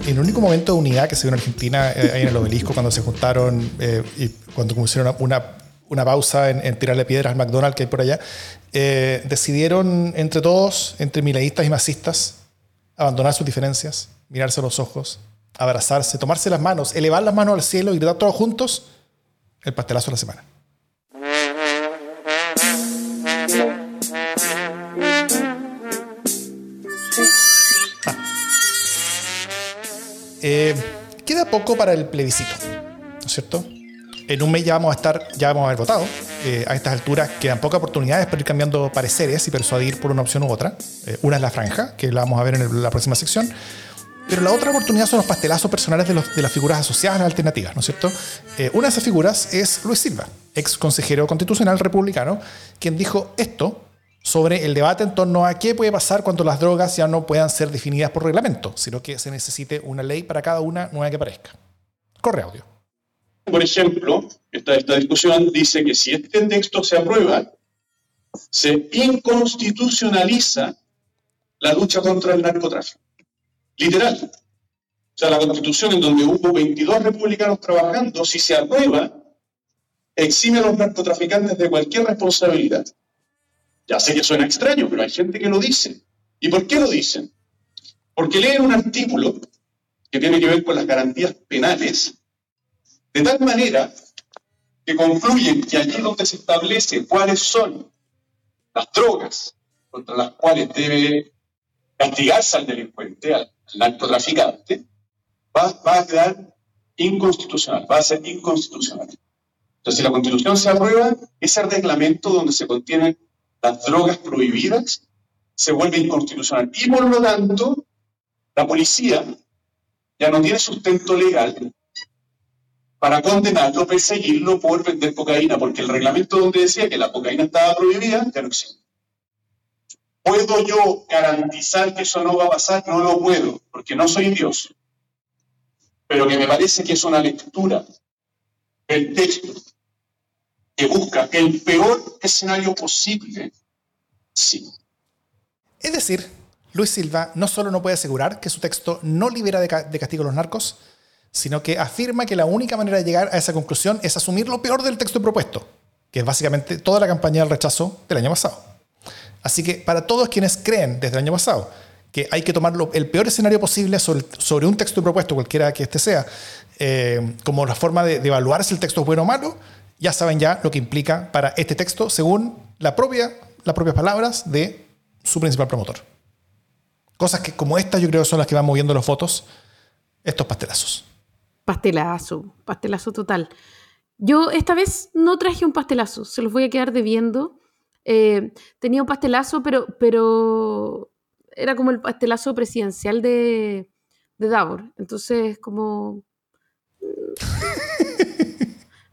el único momento de unidad que se vio en Argentina, eh, ahí en el obelisco, cuando se juntaron eh, y cuando pusieron una una pausa en, tirarle piedras al McDonald's que hay por allá, eh, decidieron entre todos, entre mileístas y masistas, abandonar sus diferencias, mirarse a los ojos, abrazarse, tomarse las manos, elevar las manos al cielo y gritar todos juntos el pastelazo de la semana. Eh, queda poco para el plebiscito, ¿no es cierto? en un mes ya vamos a estar, ya vamos a haber votado. Eh, a estas alturas quedan pocas oportunidades para ir cambiando pareceres y persuadir por una opción u otra. Eh, una es la franja, que la vamos a ver en la próxima sección. Pero la otra oportunidad son los pastelazos personales de, las figuras asociadas a las alternativas, ¿no es cierto? Una de esas figuras es Luis Silva, ex consejero constitucional republicano, quien dijo esto sobre el debate en torno a qué puede pasar cuando las drogas ya no puedan ser definidas por reglamento, sino que se necesite una ley para cada una nueva que parezca. Corre audio por ejemplo, esta, esta discusión dice que si este texto se aprueba, se inconstitucionaliza la lucha contra el narcotráfico. Literal. O sea, la constitución en donde hubo 22 republicanos trabajando, si se aprueba, exime a los narcotraficantes de cualquier responsabilidad. Ya sé que suena extraño, pero hay gente que lo dice. ¿Y por qué lo dicen? Porque leen un artículo que tiene que ver con las garantías penales de tal manera que concluyen que allí donde se establece cuáles son las drogas contra las cuales debe castigarse al delincuente, al, narcotraficante, va, a quedar inconstitucional, va a ser inconstitucional. Entonces, si la Constitución se aprueba, ese reglamento donde se contienen las drogas prohibidas se vuelve inconstitucional. Y por lo tanto, la policía ya no tiene sustento legal para condenarlo, perseguirlo por vender cocaína, porque el reglamento donde decía que la cocaína estaba prohibida ya no existe. ¿Puedo yo garantizar que eso no va a pasar? No lo puedo, porque no soy Dios. Pero que me parece que es una lectura del texto que busca el peor escenario posible, sí. Es decir, Luis Silva no solo no puede asegurar que su texto no libera de, castigo a los narcos, sino que afirma que la única manera de llegar a esa conclusión es asumir lo peor del texto propuesto, que es básicamente toda la campaña del rechazo del año pasado. Así que para todos quienes creen desde el año pasado que hay que tomar el peor escenario posible sobre, un texto propuesto, cualquiera que este sea, eh, como la forma de, de, evaluar si el texto es bueno o malo, ya saben ya lo que implica para este texto según la propia, las propias palabras de su principal promotor. Cosas que como estas yo creo son las que van moviendo los votos, estos pastelazos. Pastelazo, pastelazo total. Yo esta vez no traje un pastelazo, se los voy a quedar debiendo. Eh, tenía un pastelazo, pero, pero era como el pastelazo presidencial de, de Davor. Entonces, como...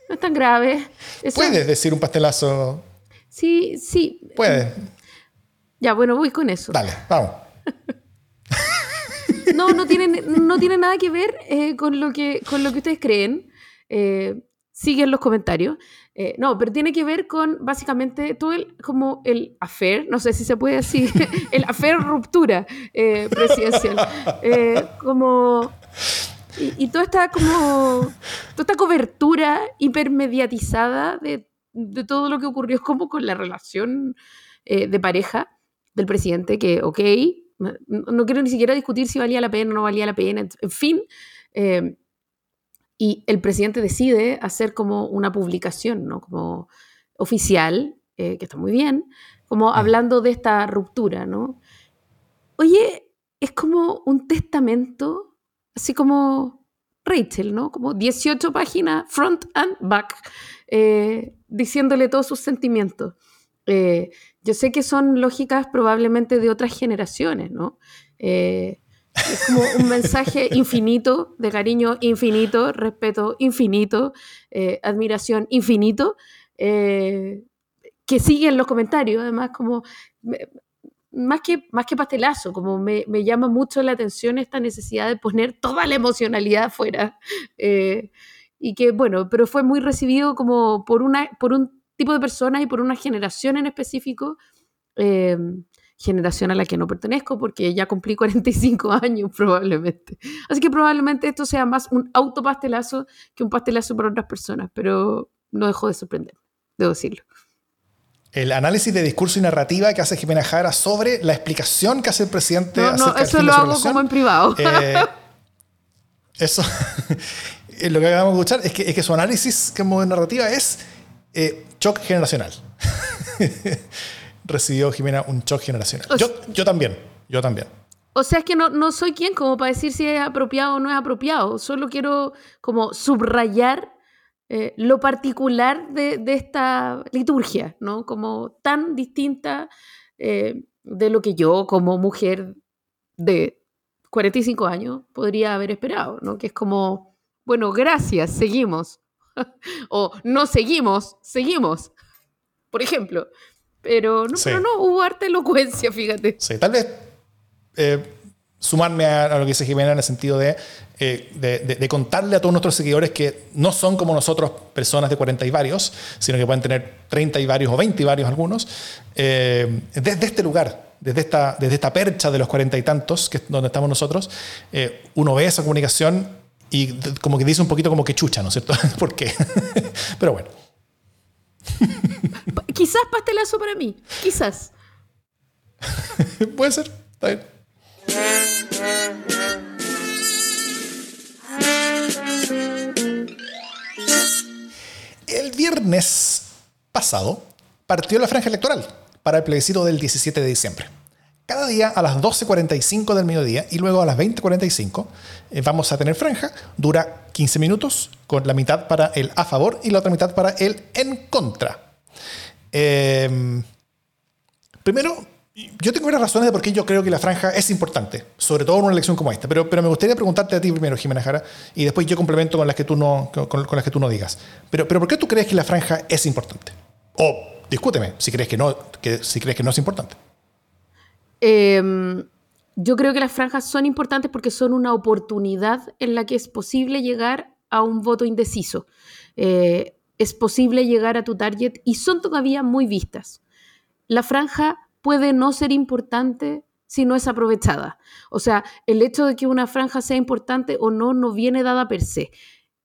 no es tan grave. Puedes decir un pastelazo. Sí, sí. Puedes. Ya, bueno, voy con eso. Dale, vamos. no, no tiene, no tiene nada que ver eh, con, lo que, con lo que ustedes creen. Eh, siguen los comentarios. Eh, no, pero tiene que ver con básicamente todo el, como el affair, no sé si se puede decir, el affair ruptura presidencial. como y, toda esta como toda esta cobertura hipermediatizada de, de todo lo que ocurrió como con la relación de pareja del presidente, que, ok, no quiero ni siquiera discutir si valía la pena o no valía la pena, en fin. Eh, y el presidente decide hacer como una publicación, ¿no? Como oficial, eh, que está muy bien, como hablando de esta ruptura, ¿no? Oye, es como un testamento, así como Rachel, ¿no? Como 18 páginas, front and back, eh, diciéndole todos sus sentimientos. Eh, yo sé que son lógicas probablemente de otras generaciones, ¿no? Eh, es como un mensaje infinito, de cariño infinito, respeto infinito, eh, admiración infinito, que sigue en los comentarios, además como... Más que, más que pastelazo, como me, me, llama mucho la atención esta necesidad de poner toda la emocionalidad afuera. y que, bueno, pero fue muy recibido como por, una, por un tipo de personas y por una generación en específico, em, generación a la que no pertenezco porque ya cumplí 45 años probablemente. Así que probablemente esto sea más un autopastelazo que un pastelazo para otras personas, pero no dejo de sorprender, debo decirlo. El análisis de discurso y narrativa que hace Jimena Jara sobre la explicación que hace el presidente. No, no eso lo hago como en privado. Eh, eso, lo que acabamos de escuchar es que, es que su análisis como narrativa es eh, shock generacional. Recibió Jimena un shock generacional. Yo, yo, también, yo también. O sea, es que no, no soy quien como para decir si es apropiado o no es apropiado. Solo quiero como subrayar eh, lo particular de, de, esta liturgia, ¿no? Como tan distinta eh, de lo que yo como mujer de 45 años podría haber esperado, ¿no? Que es como, bueno, gracias, seguimos. o no seguimos, seguimos, por ejemplo. Pero no, pero no hubo arte elocuencia, fíjate. Sí, tal vez eh, sumarme a, lo que dice Jimena en el sentido de, eh, de, contarle a todos nuestros seguidores que no son como nosotros personas de 40 y varios, sino que pueden tener 30 y varios o 20 y varios algunos, eh, desde este lugar, desde esta, desde esta percha de los 40 y tantos, que es donde estamos nosotros, uno ve esa comunicación y como que dice un poquito como que chucha, ¿no es cierto? ¿Por qué? Pero bueno. Quizás pastelazo para mí, quizás. Puede ser, está bien. El viernes pasado partió la franja electoral para el plebiscito del 17 de diciembre. Cada día a las 12.45 del mediodía y luego a las 20.45 eh, vamos a tener franja. Dura 15 minutos, con la mitad para el a favor y la otra mitad para el en contra. Em, primero, Yo tengo varias razones de por qué yo creo que la franja es importante, sobre todo en una elección como esta. Pero, pero me gustaría preguntarte a ti primero, Jimena Jara, y después yo complemento con las que tú no, con, las que tú no digas. Pero, pero ¿por qué tú crees que la franja es importante? O discúteme si crees que no, que, si crees que no es importante. Em, yo creo que las franjas son importantes porque son una oportunidad en la que es posible llegar a un voto indeciso. Eh, es posible llegar a tu target y son todavía muy vistas. La franja puede no ser importante si no es aprovechada. O sea, el hecho de que una franja sea importante o no no viene dada per se.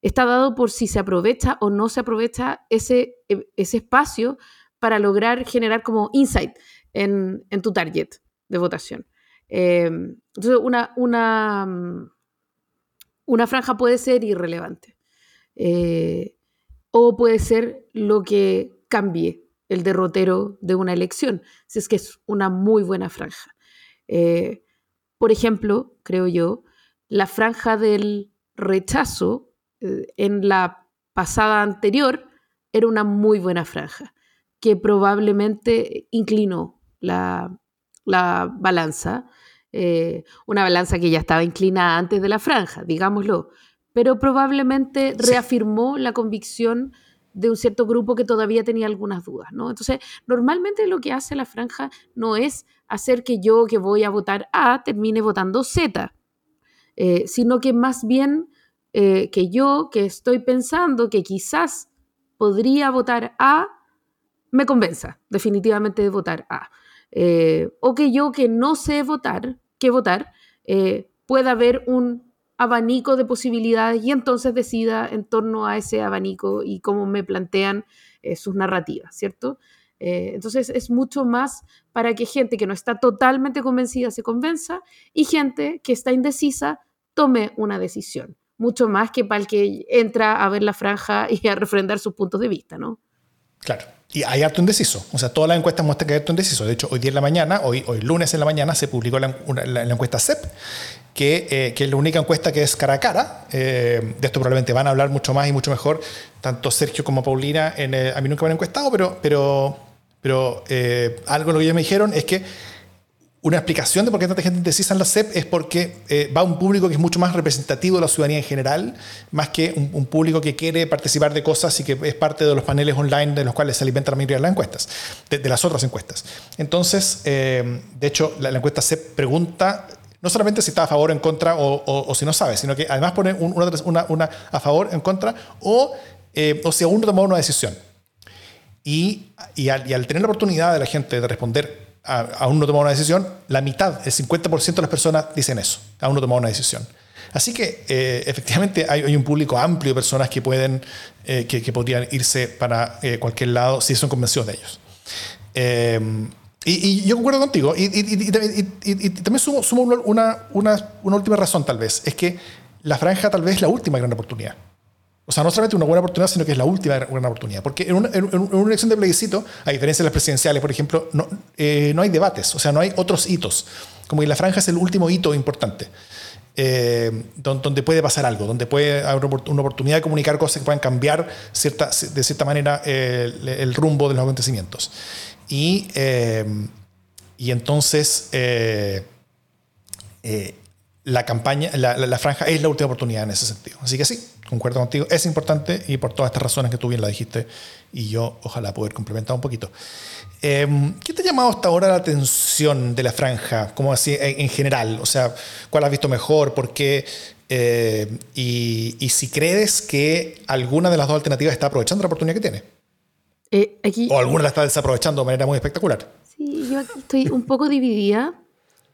Está dado por si se aprovecha o no se aprovecha ese, e, ese espacio para lograr generar como insight en, tu target de votación. Em, entonces, una, una, una, franja puede ser irrelevante eh, o puede ser lo que cambie el derrotero de una elección, si es que es una muy buena franja. Eh, por ejemplo, creo yo, la franja del rechazo eh, en la pasada anterior era una muy buena franja, que probablemente inclinó la, balanza, eh, una balanza que ya estaba inclinada antes de la franja, digámoslo, pero probablemente reafirmó la convicción de un cierto grupo que todavía tenía algunas dudas, ¿no? Entonces, normalmente lo que hace la franja no es hacer que yo que voy a votar A termine votando Z, eh, sino que más bien eh, que yo que estoy pensando que quizás podría votar A, me convenza definitivamente de votar A. Eh, o que yo que no sé votar, qué votar, pueda haber un abanico de posibilidades y entonces decida en torno a ese abanico y cómo me plantean eh, sus narrativas, ¿cierto? Eh, entonces es mucho más para que gente que no está totalmente convencida se convenza y gente que está indecisa tome una decisión, mucho más que para el que entra a ver la franja y a refrendar sus puntos de vista, ¿no? Claro. Y hay harto indeciso. O sea, todas las encuestas muestran que hay harto indeciso. De hecho, hoy día en la mañana, hoy, hoy lunes en la mañana, se publicó la, encuesta CEP eh, que, es la única encuesta que es cara a cara. Eh, de esto probablemente van a hablar mucho más y mucho mejor, tanto Sergio como Paulina. En a mí nunca me han encuestado, pero, pero, pero eh, algo lo que ellos me dijeron es que una explicación de por qué tanta gente indecisa en la CEP es porque va a un público que es mucho más representativo de la ciudadanía en general, más que un, público que quiere participar de cosas y que es parte de los paneles online de los cuales se alimenta la mayoría de las encuestas, de, las otras encuestas. Entonces, de hecho, la, encuesta CEP pregunta no solamente si está a favor o en contra o, si no sabe, sino que además pone una, una, a favor, en contra o, eh, o si aún no tomó una decisión. Y, y, al, tener la oportunidad de la gente de responder aún no tomó una decisión, la mitad, el 50% de las personas dicen eso, aún no tomó una decisión. Así que eh, efectivamente hay, un público amplio de personas que pueden, eh, que, podrían irse para cualquier lado si son convencidos de ellos. Y, yo concuerdo contigo. Y, también sumo, una, última razón, tal vez. Es que la franja tal vez es la última gran oportunidad. O sea, no solamente una buena oportunidad, sino que es la última gran oportunidad. Porque en una, en una elección de plebiscito, a diferencia de las presidenciales, por ejemplo, no, eh, no hay debates. O sea, no hay otros hitos. Como que la franja es el último hito importante. Eh, donde puede pasar algo, donde puede haber una oportunidad de comunicar cosas que puedan cambiar cierta, de cierta manera el, el rumbo de los acontecimientos. Y, eh, y entonces eh, eh, la campaña, la, franja es la última oportunidad en ese sentido. Así que sí, concuerdo contigo, es importante y por todas estas razones que tú bien la dijiste y yo ojalá poder complementar un poquito. ¿Qué te ha llamado hasta ahora la atención de la franja, como así en, general? O sea, ¿cuál has visto mejor? ¿Por qué? y, y, si crees que alguna de las dos alternativas está aprovechando la oportunidad que tiene. Eh, o alguna la está desaprovechando de manera muy espectacular. Sí, yo aquí estoy un poco dividida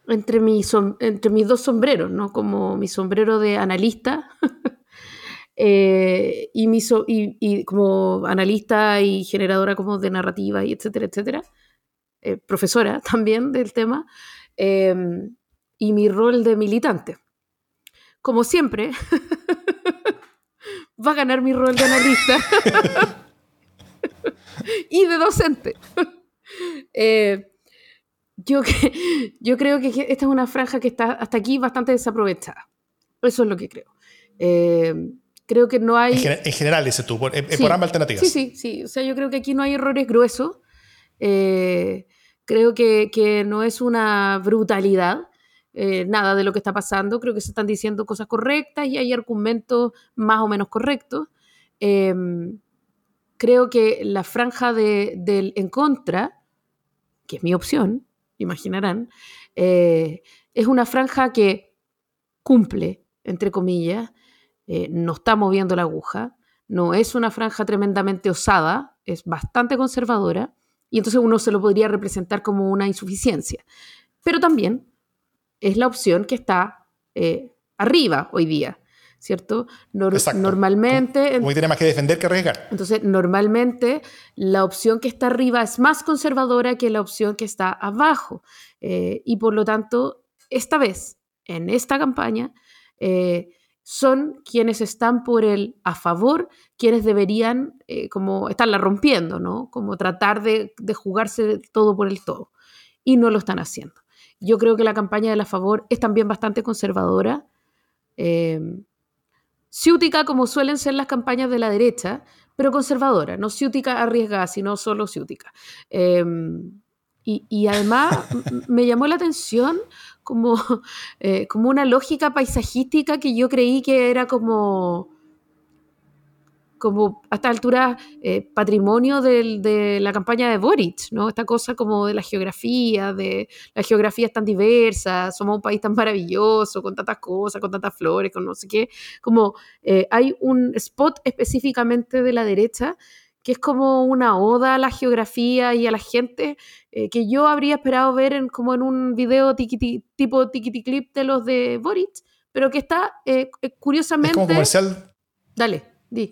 entre, mis entre mis dos sombreros, ¿no? Como mi sombrero de analista eh, y, mi y, como analista y generadora como de narrativa y etcétera, etcétera. Eh, profesora también del tema. Em, y mi rol de militante. Como siempre, va a ganar mi rol de analista. y de docente. Eh, yo, yo creo que esta es una franja que está hasta aquí bastante desaprovechada. Eso es lo que creo. Eh, creo que no hay... En, general, dices tú, por, ambas alternativas. Sí, sí, sí. O sea, yo creo que aquí no hay errores gruesos. Eh, Creo que, que no es una brutalidad, eh, nada de lo que está pasando. Creo que se están diciendo cosas correctas y hay argumentos más o menos correctos. Em, creo que la franja de, del en contra, que es mi opción, imaginarán, eh, es una franja que cumple, entre comillas, eh, no está moviendo la aguja, no es una franja tremendamente osada, es bastante conservadora, y entonces uno se lo podría representar como una insuficiencia. Pero también es la opción que está eh, arriba hoy día. ¿cierto? normalmente... Como, tiene más que defender que arriesgar. Entonces, normalmente la opción que está arriba es más conservadora que la opción que está abajo. Eh, y por lo tanto, esta vez, en esta campaña, eh, son quienes están por el a favor, quienes deberían como estarla rompiendo, ¿no? Como tratar de, de jugarse todo por el todo. Y no lo están haciendo. Yo creo que la campaña de la favor es también bastante conservadora. Eh, ciútica, como suelen ser las campañas de la derecha, pero conservadora, no ciútica arriesgada, sino solo ciútica. Eh, y, además me llamó la atención como, eh, como una lógica paisajística que yo creí que era como como a esta altura eh, patrimonio de la campaña de Boric, ¿no? Esta cosa como de la geografía, de la geografía es tan diversa, somos un país tan maravilloso, con tantas cosas, con tantas flores, con no sé qué. Como eh, hay un spot específicamente de la derecha que es como una oda a la geografía y a la gente eh, que yo habría esperado ver en, como en un video tipo tiquiti clip de los de Boric, pero que está curiosamente... Es como comercial. Dale.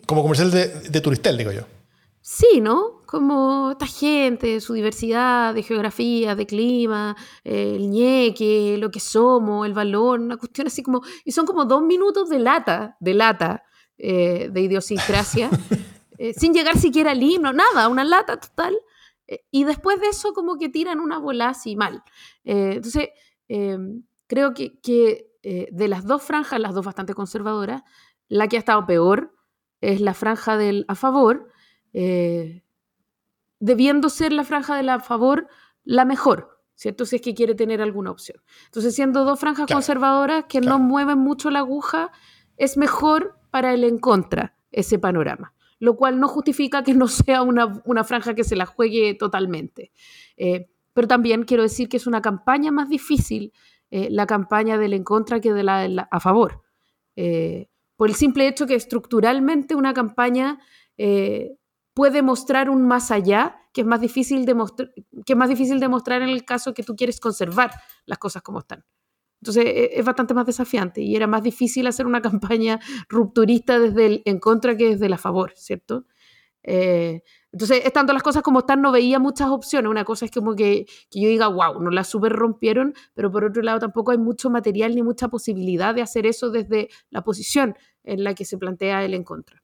Como comercial de, Turistel, digo yo. Sí, ¿no? Como esta gente, su diversidad de geografía, de clima, el ñeque, lo que somos, el valor, una cuestión así como... Y son como dos minutos de lata, de lata, eh, de idiosincrasia, eh, sin llegar siquiera al himno, nada, una lata total. Eh, y después de eso como que tiran una bola así mal. entonces, creo que, que de las dos franjas, las dos bastante conservadoras, la que ha estado peor es la franja del a favor, eh, debiendo ser la franja del a favor la mejor, ¿cierto? Si es que quiere tener alguna opción. Entonces, siendo dos franjas conservadoras que no mueven mucho la aguja, es mejor para el en contra ese panorama, lo cual no justifica que no sea una, franja que se la juegue totalmente. Eh, pero también quiero decir que es una campaña más difícil eh, la campaña del en contra que de la, a favor por el simple hecho que estructuralmente una campaña eh, puede mostrar un más allá que es más, difícil de que es más difícil de mostrar en el caso que tú quieres conservar las cosas como están. Entonces e, es bastante más desafiante y era más difícil hacer una campaña rupturista desde el en contra que desde la favor, ¿cierto? Eh, entonces, estando las cosas como están, no veía muchas opciones. Una cosa es como que, yo diga, wow, no las super rompieron, pero por otro lado tampoco hay mucho material ni mucha posibilidad de hacer eso desde la posición en la que se plantea el en contra.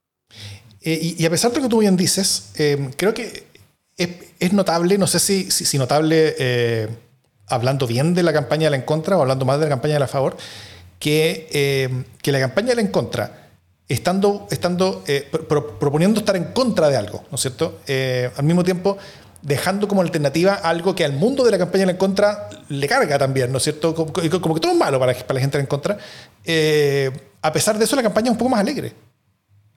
Eh, y, a pesar de lo que tú bien dices, eh, creo que es, notable, no sé si, si, notable eh, hablando bien de la campaña de la en contra o hablando mal de la campaña de la favor, que, que la campaña de la en contra estando, estando eh, proponiendo estar en contra de algo, ¿no es cierto? Eh, al mismo tiempo, dejando como alternativa algo que al mundo de la campaña en contra le carga también, ¿no es cierto? Como, que todo es malo para, para la gente en contra. Eh, a pesar de eso, la campaña es un poco más alegre.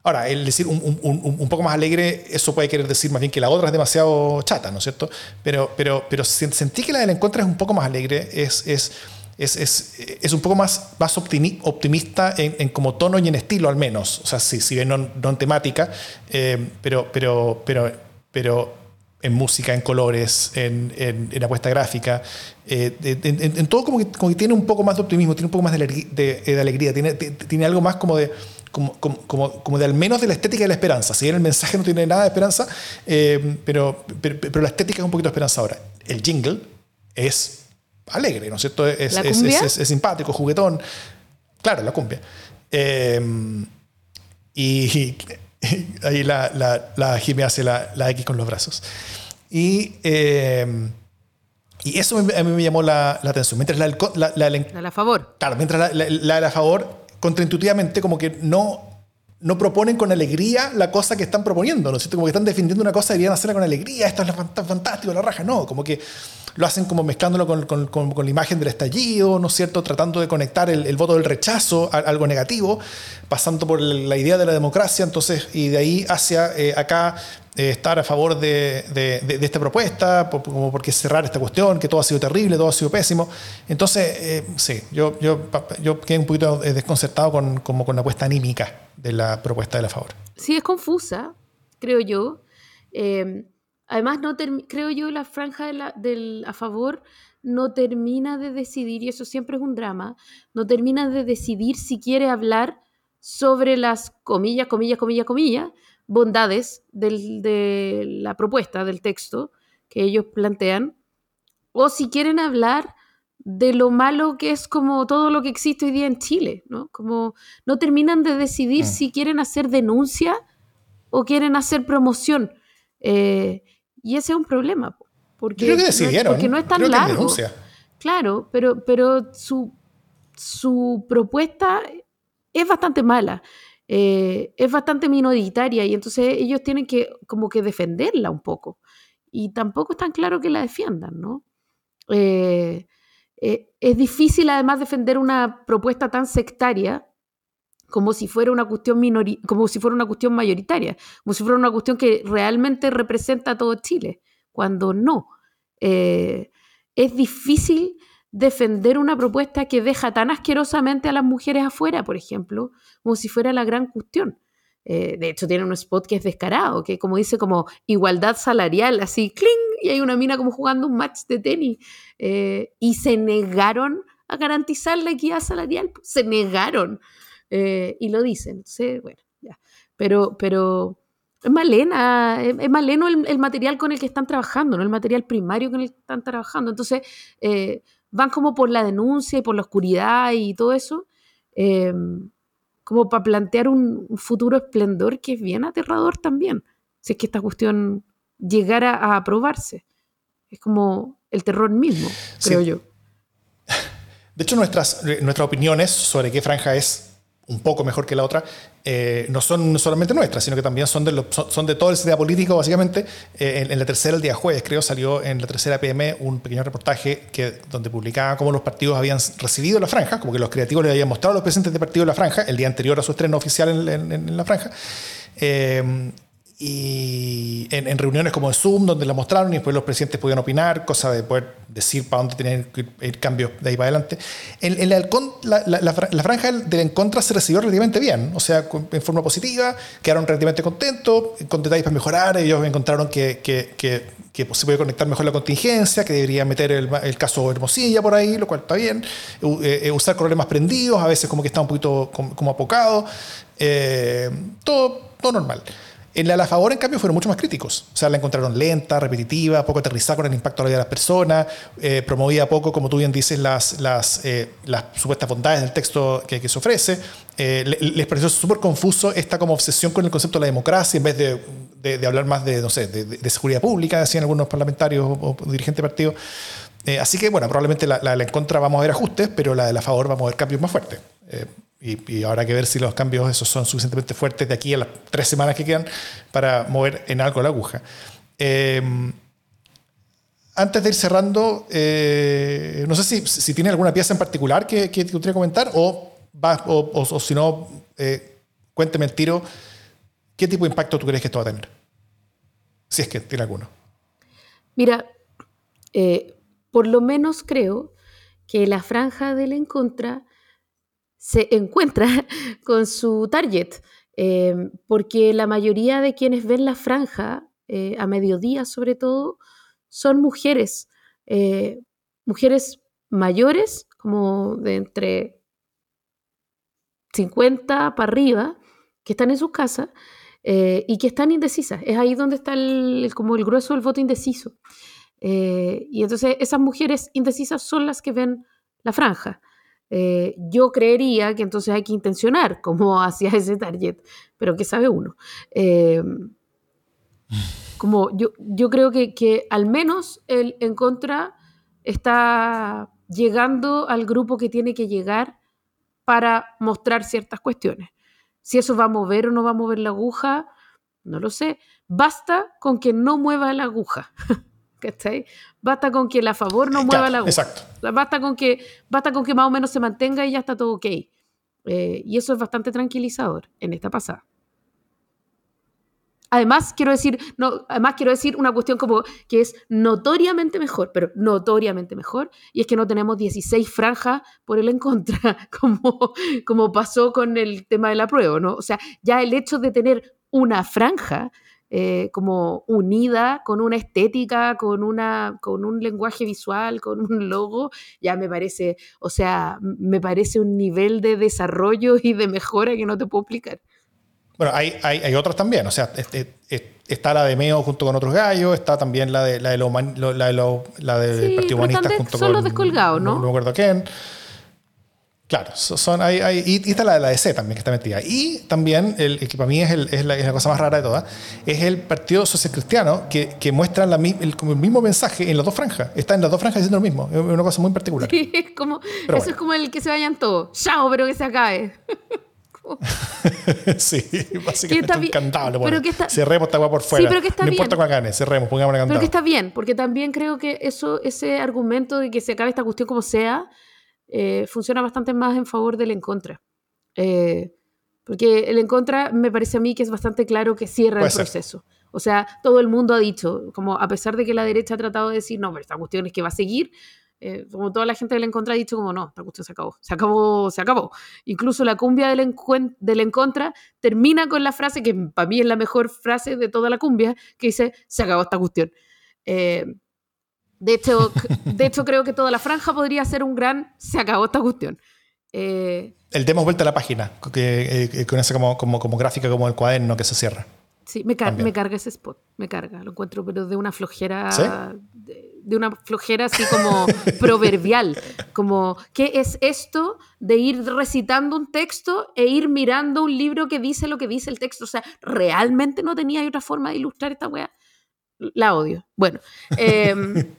Ahora, el decir un, un, un, poco más alegre, eso puede querer decir más bien que la otra es demasiado chata, ¿no es cierto? Pero, pero, pero sentí que la de la en contra es un poco más alegre, es, es es, es, es, un poco más, más optimista en, en, como tono y en estilo al menos. O sea, si, si bien no, no en temática, eh, pero, pero, pero, pero en música, en colores, en, en, en apuesta gráfica, eh, en, todo como que, como que, tiene un poco más de optimismo, tiene un poco más de, de, de alegría, tiene, tiene algo más como de... Como, como, como, de al menos de la estética y la esperanza. Si bien el mensaje no tiene nada de esperanza, eh, pero, pero, pero la estética es un poquito de esperanza ahora. El jingle es alegre, ¿no es cierto? Es, es, simpático, juguetón. Claro, la cumbia. Em, y, ahí la, la, la hace la, la, X con los brazos. Y, em, y eso a mí me llamó la, atención. Mientras la, la, la, la, favor. Claro, mientras la, la, la favor, contraintuitivamente, como que no no proponen con alegría la cosa que están proponiendo, ¿no es cierto? Como que están defendiendo una cosa y deberían hacerla con alegría, esto es fantástico, la raja. No, como que lo hacen como mezclándolo con, con, con, la imagen del estallido, ¿no es cierto? Tratando de conectar el, voto del rechazo a, algo negativo, pasando por la idea de la democracia, entonces, y de ahí hacia eh, acá eh, estar a favor de, de, de, esta propuesta, como porque cerrar esta cuestión, que todo ha sido terrible, todo ha sido pésimo. Entonces, eh, sí, yo, yo, yo quedé un poquito desconcertado con, como con la apuesta anímica de la propuesta de la favor. Sí, es confusa, creo yo. Eh, además, no creo yo la franja de la, del a favor no termina de decidir, y eso siempre es un drama, no termina de decidir si quiere hablar sobre las comillas, comillas, comillas, comillas, bondades del, de la propuesta, del texto que ellos plantean, o si quieren hablar de lo malo que es como todo lo que existe hoy día en Chile, ¿no? Como no terminan de decidir mm. si quieren hacer denuncia o quieren hacer promoción. Eh, y ese es un problema, porque, Creo que decidieron, porque no es tan largo. Claro, pero, pero su, su propuesta es bastante mala. Eh, es bastante minoritaria y entonces ellos tienen que como que defenderla un poco. Y tampoco es tan claro que la defiendan, ¿no? Eh, eh, es difícil además defender una propuesta tan sectaria como si fuera una cuestión como si fuera una cuestión mayoritaria, como si fuera una cuestión que realmente representa a todo Chile, cuando no. Es difícil defender una propuesta que deja tan asquerosamente a las mujeres afuera, por ejemplo, como si fuera la gran cuestión. Eh, de hecho, tiene un spot que es descarado, que como dice como igualdad salarial, así, ¡cling! Y hay una mina como jugando un match de tenis. Eh, y se negaron a garantizar la equidad salarial. Se negaron. Eh, y lo dicen. Entonces, bueno, ya. Pero, pero es malena, es, maleno el, material con el que están trabajando, ¿no? El material primario con el que están trabajando. Entonces, van como por la denuncia y por la oscuridad y todo eso como para plantear un, futuro esplendor que es bien aterrador también, si es que esta cuestión llegara a aprobarse. Es como el terror mismo, creo yo. De hecho, nuestras, nuestras opiniones sobre qué franja es un poco mejor que la otra, eh, no son solamente nuestras, sino que también son de, son, de todo el sistema político, básicamente. Eh, en, la tercera, el día jueves, creo, salió en la tercera PM un pequeño reportaje que, donde publicaba cómo los partidos habían recibido la franja, como que los creativos le habían mostrado a los presidentes de partido la franja, el día anterior a su estreno oficial en, la franja. Eh, y en, reuniones como en Zoom, donde la mostraron y después los presidentes podían opinar, cosa de poder decir para dónde tenían que ir cambios de ahí para adelante. En, la, la, franja del en contra se recibió relativamente bien, o sea, en forma positiva, quedaron relativamente contentos, con detalles para mejorar, ellos encontraron que, que, que, se puede conectar mejor la contingencia, que debería meter el, el caso Hermosilla por ahí, lo cual está bien, eh, eh, usar problemas prendidos, a veces como que está un poquito como, apocado, eh, todo, todo normal. En la, la favor, en cambio, fueron mucho más críticos. O sea, la encontraron lenta, repetitiva, poco aterrizada con el impacto a la vida de las personas, eh, promovía poco, como tú bien dices, las, las, eh, las supuestas bondades del texto que, que se ofrece. Eh, les pareció súper confuso esta como obsesión con el concepto de la democracia en vez de, de, hablar más de, no sé, de, seguridad pública, decían algunos parlamentarios o, dirigentes de partido. así que, bueno, probablemente la, la, la, en contra vamos a ver ajustes, pero la de la favor vamos a ver cambios más fuertes. Y, ahora hay que ver si los cambios esos son suficientemente fuertes de aquí a las tres semanas que quedan para mover en algo la aguja. Em, antes de ir cerrando, eh, no sé si, si tiene alguna pieza en particular que, que gustaría comentar o, o, si no, eh, cuénteme el tiro, ¿qué tipo de impacto tú crees que esto va a tener? Si es que tiene alguno. Mira, eh, por lo menos creo que la franja del en contra se encuentra con su target, em, porque la mayoría de quienes ven la franja, eh, a mediodía sobre todo, son mujeres, eh, mujeres mayores, como de entre 50 para arriba, que están en sus casas eh, y que están indecisas. Es ahí donde está el, como el grueso del voto indeciso. y entonces esas mujeres indecisas son las que ven la franja. Eh, yo creería que entonces hay que intencionar como hacia ese target, pero ¿qué sabe uno? Eh, como yo, yo creo que, que, al menos el en contra está llegando al grupo que tiene que llegar para mostrar ciertas cuestiones. Si eso va a mover o no va a mover la aguja, no lo sé. Basta con que no mueva la aguja. ¿cachai? Basta con que la favor no mueva la voz. Exacto. Basta con, que, basta con que más o menos se mantenga y ya está todo ok. Eh, y eso es bastante tranquilizador en esta pasada. Además, quiero decir, no, además quiero decir una cuestión como que es notoriamente mejor, pero notoriamente mejor, y es que no tenemos 16 franjas por el en contra, como, como pasó con el tema de la prueba, ¿no? O sea, ya el hecho de tener una franja eh, como unida con una estética, con, una, con un lenguaje visual, con un logo, ya me parece, o sea, me parece un nivel de desarrollo y de mejora que no te puedo explicar. Bueno, hay, hay, hay otras también, o sea, este, está la de Meo junto con otros gallos, está también la de la de, la de, la del Partido Humanista junto son con... los descolgados, ¿no? No, me acuerdo quién. Claro, son, hay, hay, y, está la de la DC también que está metida. Y también, el, que para mí es, el, es, la, es, la, cosa más rara de todas, es el Partido Social Cristiano que, que muestra la, el, el, mismo mensaje en las dos franjas. Está en las dos franjas diciendo lo mismo. Es una cosa muy particular. Sí, es como, eso es como el que se vayan todos. Chao, pero que se acabe. sí, básicamente un candado. Bueno, cerremos esta agua por fuera. Sí, pero que está no bien. importa cuál gane, cerremos, pongamos candado. Pero que está bien, porque también creo que eso, ese argumento de que se acabe esta cuestión como sea, eh, funciona bastante más en favor del en contra. Eh, porque el en contra me parece a mí que es bastante claro que cierra el proceso. O sea, todo el mundo ha dicho, como a pesar de que la derecha ha tratado de decir, no, pero esta cuestión es que va a seguir, eh, como toda la gente del Encontra ha dicho como no, esta cuestión se acabó, se acabó, se acabó. Incluso la cumbia del, del Encontra termina con la frase que para mí es la mejor frase de toda la cumbia, que dice, se acabó esta cuestión. Eh, de, hecho, de hecho, creo que toda la franja podría ser un gran, se acabó esta cuestión. Eh, el demos vuelta a la página, que, con esa como, como, como gráfica como el cuaderno que se cierra. Sí, me, me, carga ese spot, me carga, lo encuentro, pero de una flojera, de, una flojera así como proverbial, como, ¿qué es esto de ir recitando un texto e ir mirando un libro que dice lo que dice el texto? O sea, ¿realmente no tenía otra forma de ilustrar esta weá? La odio. Bueno, em,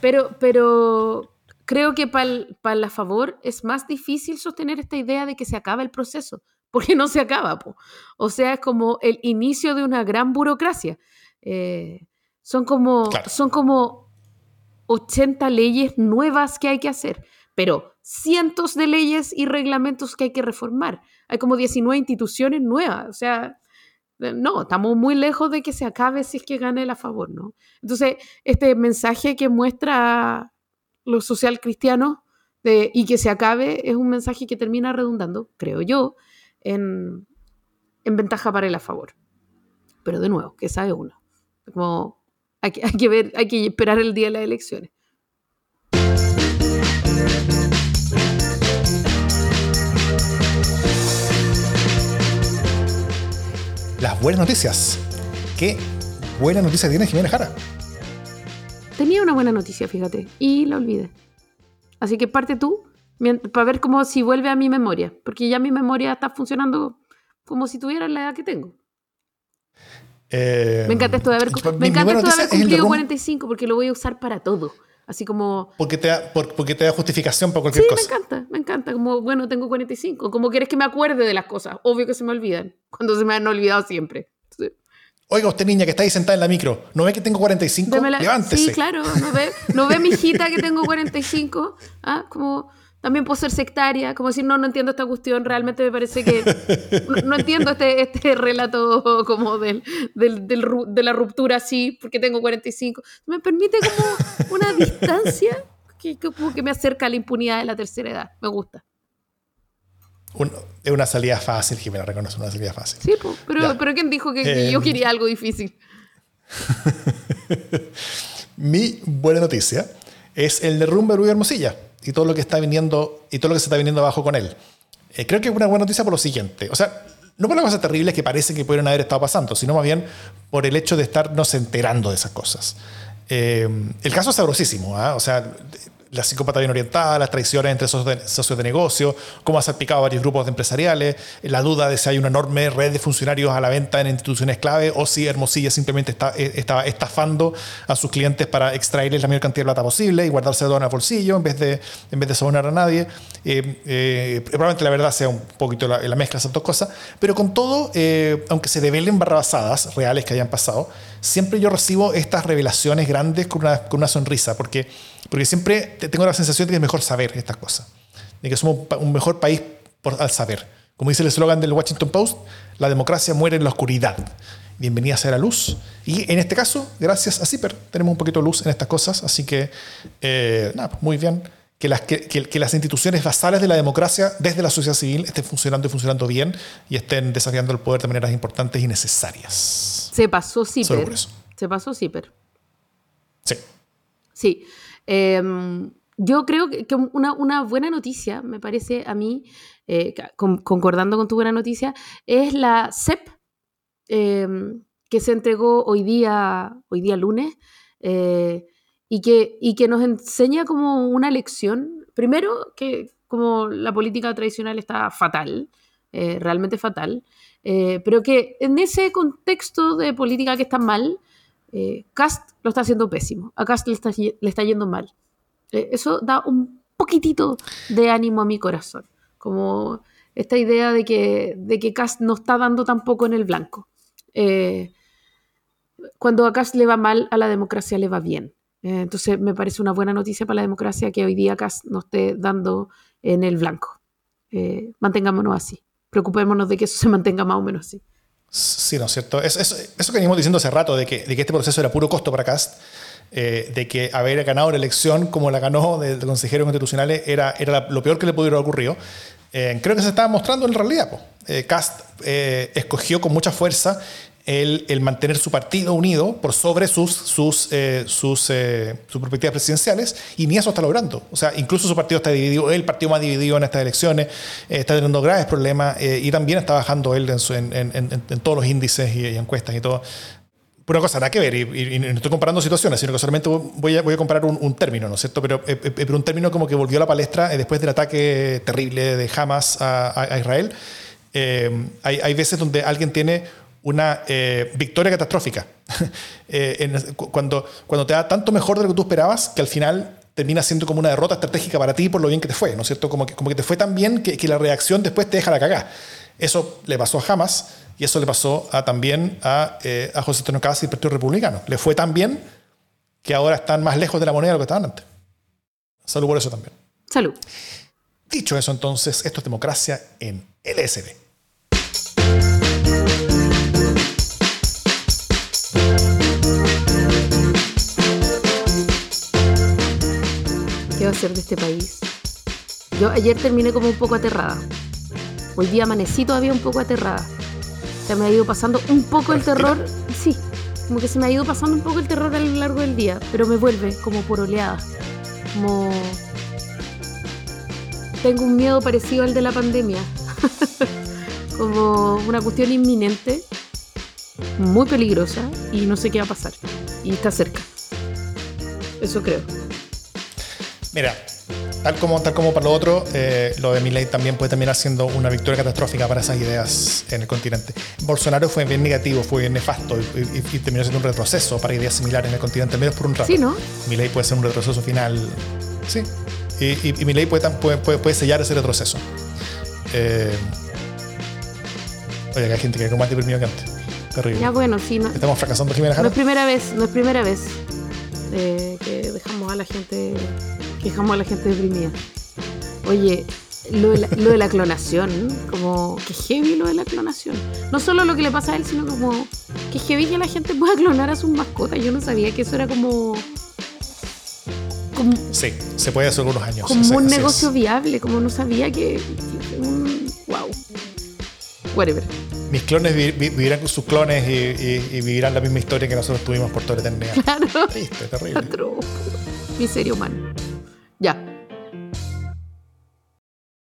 pero, pero creo que para la favor es más difícil sostener esta idea de que se acaba el proceso porque no se acaba. Po. O sea, es como el inicio de una gran burocracia. Eh, son, como, son como 80 leyes nuevas que hay que hacer, pero cientos de leyes y reglamentos que hay que reformar. Hay como 19 instituciones nuevas. O sea, no, estamos muy lejos de que se acabe si es que gane el a favor, ¿no? Entonces, este mensaje que muestra los social cristianos y que se acabe es un mensaje que termina redundando, creo yo, en, ventaja para el a favor. Pero de nuevo, que sabe uno. Hay hay que ver, hay que esperar el día de las elecciones. Las buenas noticias. ¿Qué buena noticia tiene Jimena Jara? Tenía una buena noticia, fíjate, y la olvidé. Así que parte tú para ver cómo si vuelve a mi memoria, porque ya mi memoria está funcionando como si tuviera la edad que tengo. Eh, me encanta esto de haber, me encanta esto de haber cumplido 45 porque lo voy a usar para todo. Así como... Porque te da, porque te da justificación para cualquier cosa. Sí, me encanta, me encanta. Como, bueno, tengo 45. Como quieres que me acuerde de las cosas. Obvio que se me olvidan. Cuando se me han olvidado siempre. Oiga, usted niña que está ahí sentada en la micro, ¿no ve que tengo 45? Levántese. Sí, claro. ¿No ve, ¿No ve mi hijita que tengo 45? Ah, como también puedo ser sectaria, como decir, no, no entiendo esta cuestión, realmente me parece que no, entiendo este, este relato como del, del, de la ruptura así, porque tengo 45. Me permite como una distancia que, como que me acerca a la impunidad de la tercera edad. Me gusta. es una salida fácil, Jimena, reconoce una salida fácil. Sí, pero, pero ¿quién dijo que, yo em. quería algo difícil? Mi buena noticia es el derrumbe de Luis Hermosilla y todo lo que está viniendo y todo lo que se está viniendo abajo con él. Eh, creo que es una buena noticia por lo siguiente. O sea, no por las cosas terribles que parece que pudieron haber estado pasando, sino más bien por el hecho de estarnos enterando de esas cosas. Eh, el caso es sabrosísimo. ¿ah? O sea, la psicópata bien orientada, las traiciones entre socios de, negocio, cómo ha salpicado varios grupos de empresariales, la duda de si hay una enorme red de funcionarios a la venta en instituciones clave o si Hermosilla simplemente está, eh, estaba estafando a sus clientes para extraerles la mayor cantidad de plata posible y guardarse todo en el bolsillo en vez de, en de a nadie. Eh, eh, probablemente la verdad sea un poquito la, mezcla de esas dos cosas, pero con todo, aunque se develen barrabasadas reales que hayan pasado, siempre yo recibo estas revelaciones grandes con una, con una sonrisa, porque porque siempre tengo la sensación de que es mejor saber estas cosas, de que somos un mejor país al saber. Como dice el eslogan del Washington Post, la democracia muere en la oscuridad. Bienvenida sea la luz. Y en este caso, gracias a CIPER, tenemos un poquito de luz en estas cosas, así que, eh, nada, pues muy bien. Que las, que, que, las instituciones basales de la democracia desde la sociedad civil estén funcionando y funcionando bien y estén desafiando el poder de maneras importantes y necesarias. Se pasó CIPER. Se pasó CIPER. Sí. Sí. Em, yo creo que una, buena noticia, me parece a mí, eh, concordando con tu buena noticia, es la CEP em, que se entregó hoy día, hoy día lunes eh, y, que, nos enseña como una lección. Primero, que como la política tradicional está fatal, eh, realmente fatal, pero que en ese contexto de política que está mal, eh, Cast lo está haciendo pésimo, a Cast le está, yendo mal. Eh, eso da un poquitito de ánimo a mi corazón, como esta idea de que, de que Cast no está dando tampoco en el blanco. Eh, cuando a Cast le va mal, a la democracia le va bien. Entonces me parece una buena noticia para la democracia que hoy día Cast no esté dando en el blanco. mantengámonos así. Preocupémonos de que eso se mantenga más o menos así. Sí, ¿no es cierto? eso que venimos diciendo hace rato, de que, de que, este proceso era puro costo para Cast, eh, de que haber ganado la elección como la ganó de, consejeros constitucionales era, era lo peor que le pudiera haber ocurrido, eh, creo que se estaba mostrando en realidad. Eh, Cast escogió con mucha fuerza el, mantener su partido unido por sobre sus, sus, eh, sus, eh, sus, perspectivas presidenciales y ni eso está logrando. O sea, incluso su partido está dividido, el partido más dividido en estas elecciones, eh, está teniendo graves problemas y también está bajando él en, en, en, todos los índices y, encuestas y todo. Una cosa, nada que ver, y, no estoy comparando situaciones, sino que solamente voy a, voy a comparar un, término, ¿no es cierto? Pero, pero, un término como que volvió a la palestra después del ataque terrible de Hamas a, a Israel. hay, hay veces donde alguien tiene una eh, victoria catastrófica. Eh, cuando, cuando te da tanto mejor de lo que tú esperabas, que al final termina siendo como una derrota estratégica para ti por lo bien que te fue, ¿no es cierto? Como que, como que te fue tan bien que, la reacción después te deja la cagada. Eso le pasó a Hamas y eso le pasó a, también a, eh, a José Antonio y el Partido Republicano. Le fue tan bien que ahora están más lejos de la moneda de lo que estaban antes. Salud por eso también. Salud. Dicho eso, entonces, esto es democracia en LSD. Ser de este país. Yo ayer terminé como un poco aterrada. Hoy día amanecí todavía un poco aterrada. Se me ha ido pasando un poco el terror. Sí, como que se me ha ido pasando un poco el terror a lo largo del día, pero me vuelve como por oleadas. Como. Tengo un miedo parecido al de la pandemia. como una cuestión inminente, muy peligrosa y no sé qué va a pasar. Y está cerca. Eso creo. Mira, tal como, tal como para lo otro, eh, lo de Milley también puede terminar siendo una victoria catastrófica para esas ideas en el continente. Bolsonaro fue bien negativo, fue bien nefasto y, terminó siendo un retroceso para ideas similares en el continente, al menos por un rato. Sí, ¿no? Milley puede ser un retroceso final. Sí. Y, y, Milley puede, puede, puede, sellar ese retroceso. Eh, oye, hay gente que es más deprimido que antes. Terrible. Ya bueno, sí. No, Estamos fracasando, Jimena No es primera vez, no es primera vez eh, que dejamos a la gente quejamos a la gente deprimida. Oye, lo de, la, clonación, como que heavy lo de la clonación. No solo lo que le pasa a él, sino como que heavy que la gente pueda clonar a sus mascotas. Yo no sabía que eso era como. sí, se puede hacer unos años. Como un negocio viable, como no sabía que. wow. Whatever. Mis clones vivirán con sus clones y, vivirán la misma historia que nosotros tuvimos por toda la eternidad. Claro. Triste, terrible. Miseria humana. Yeah.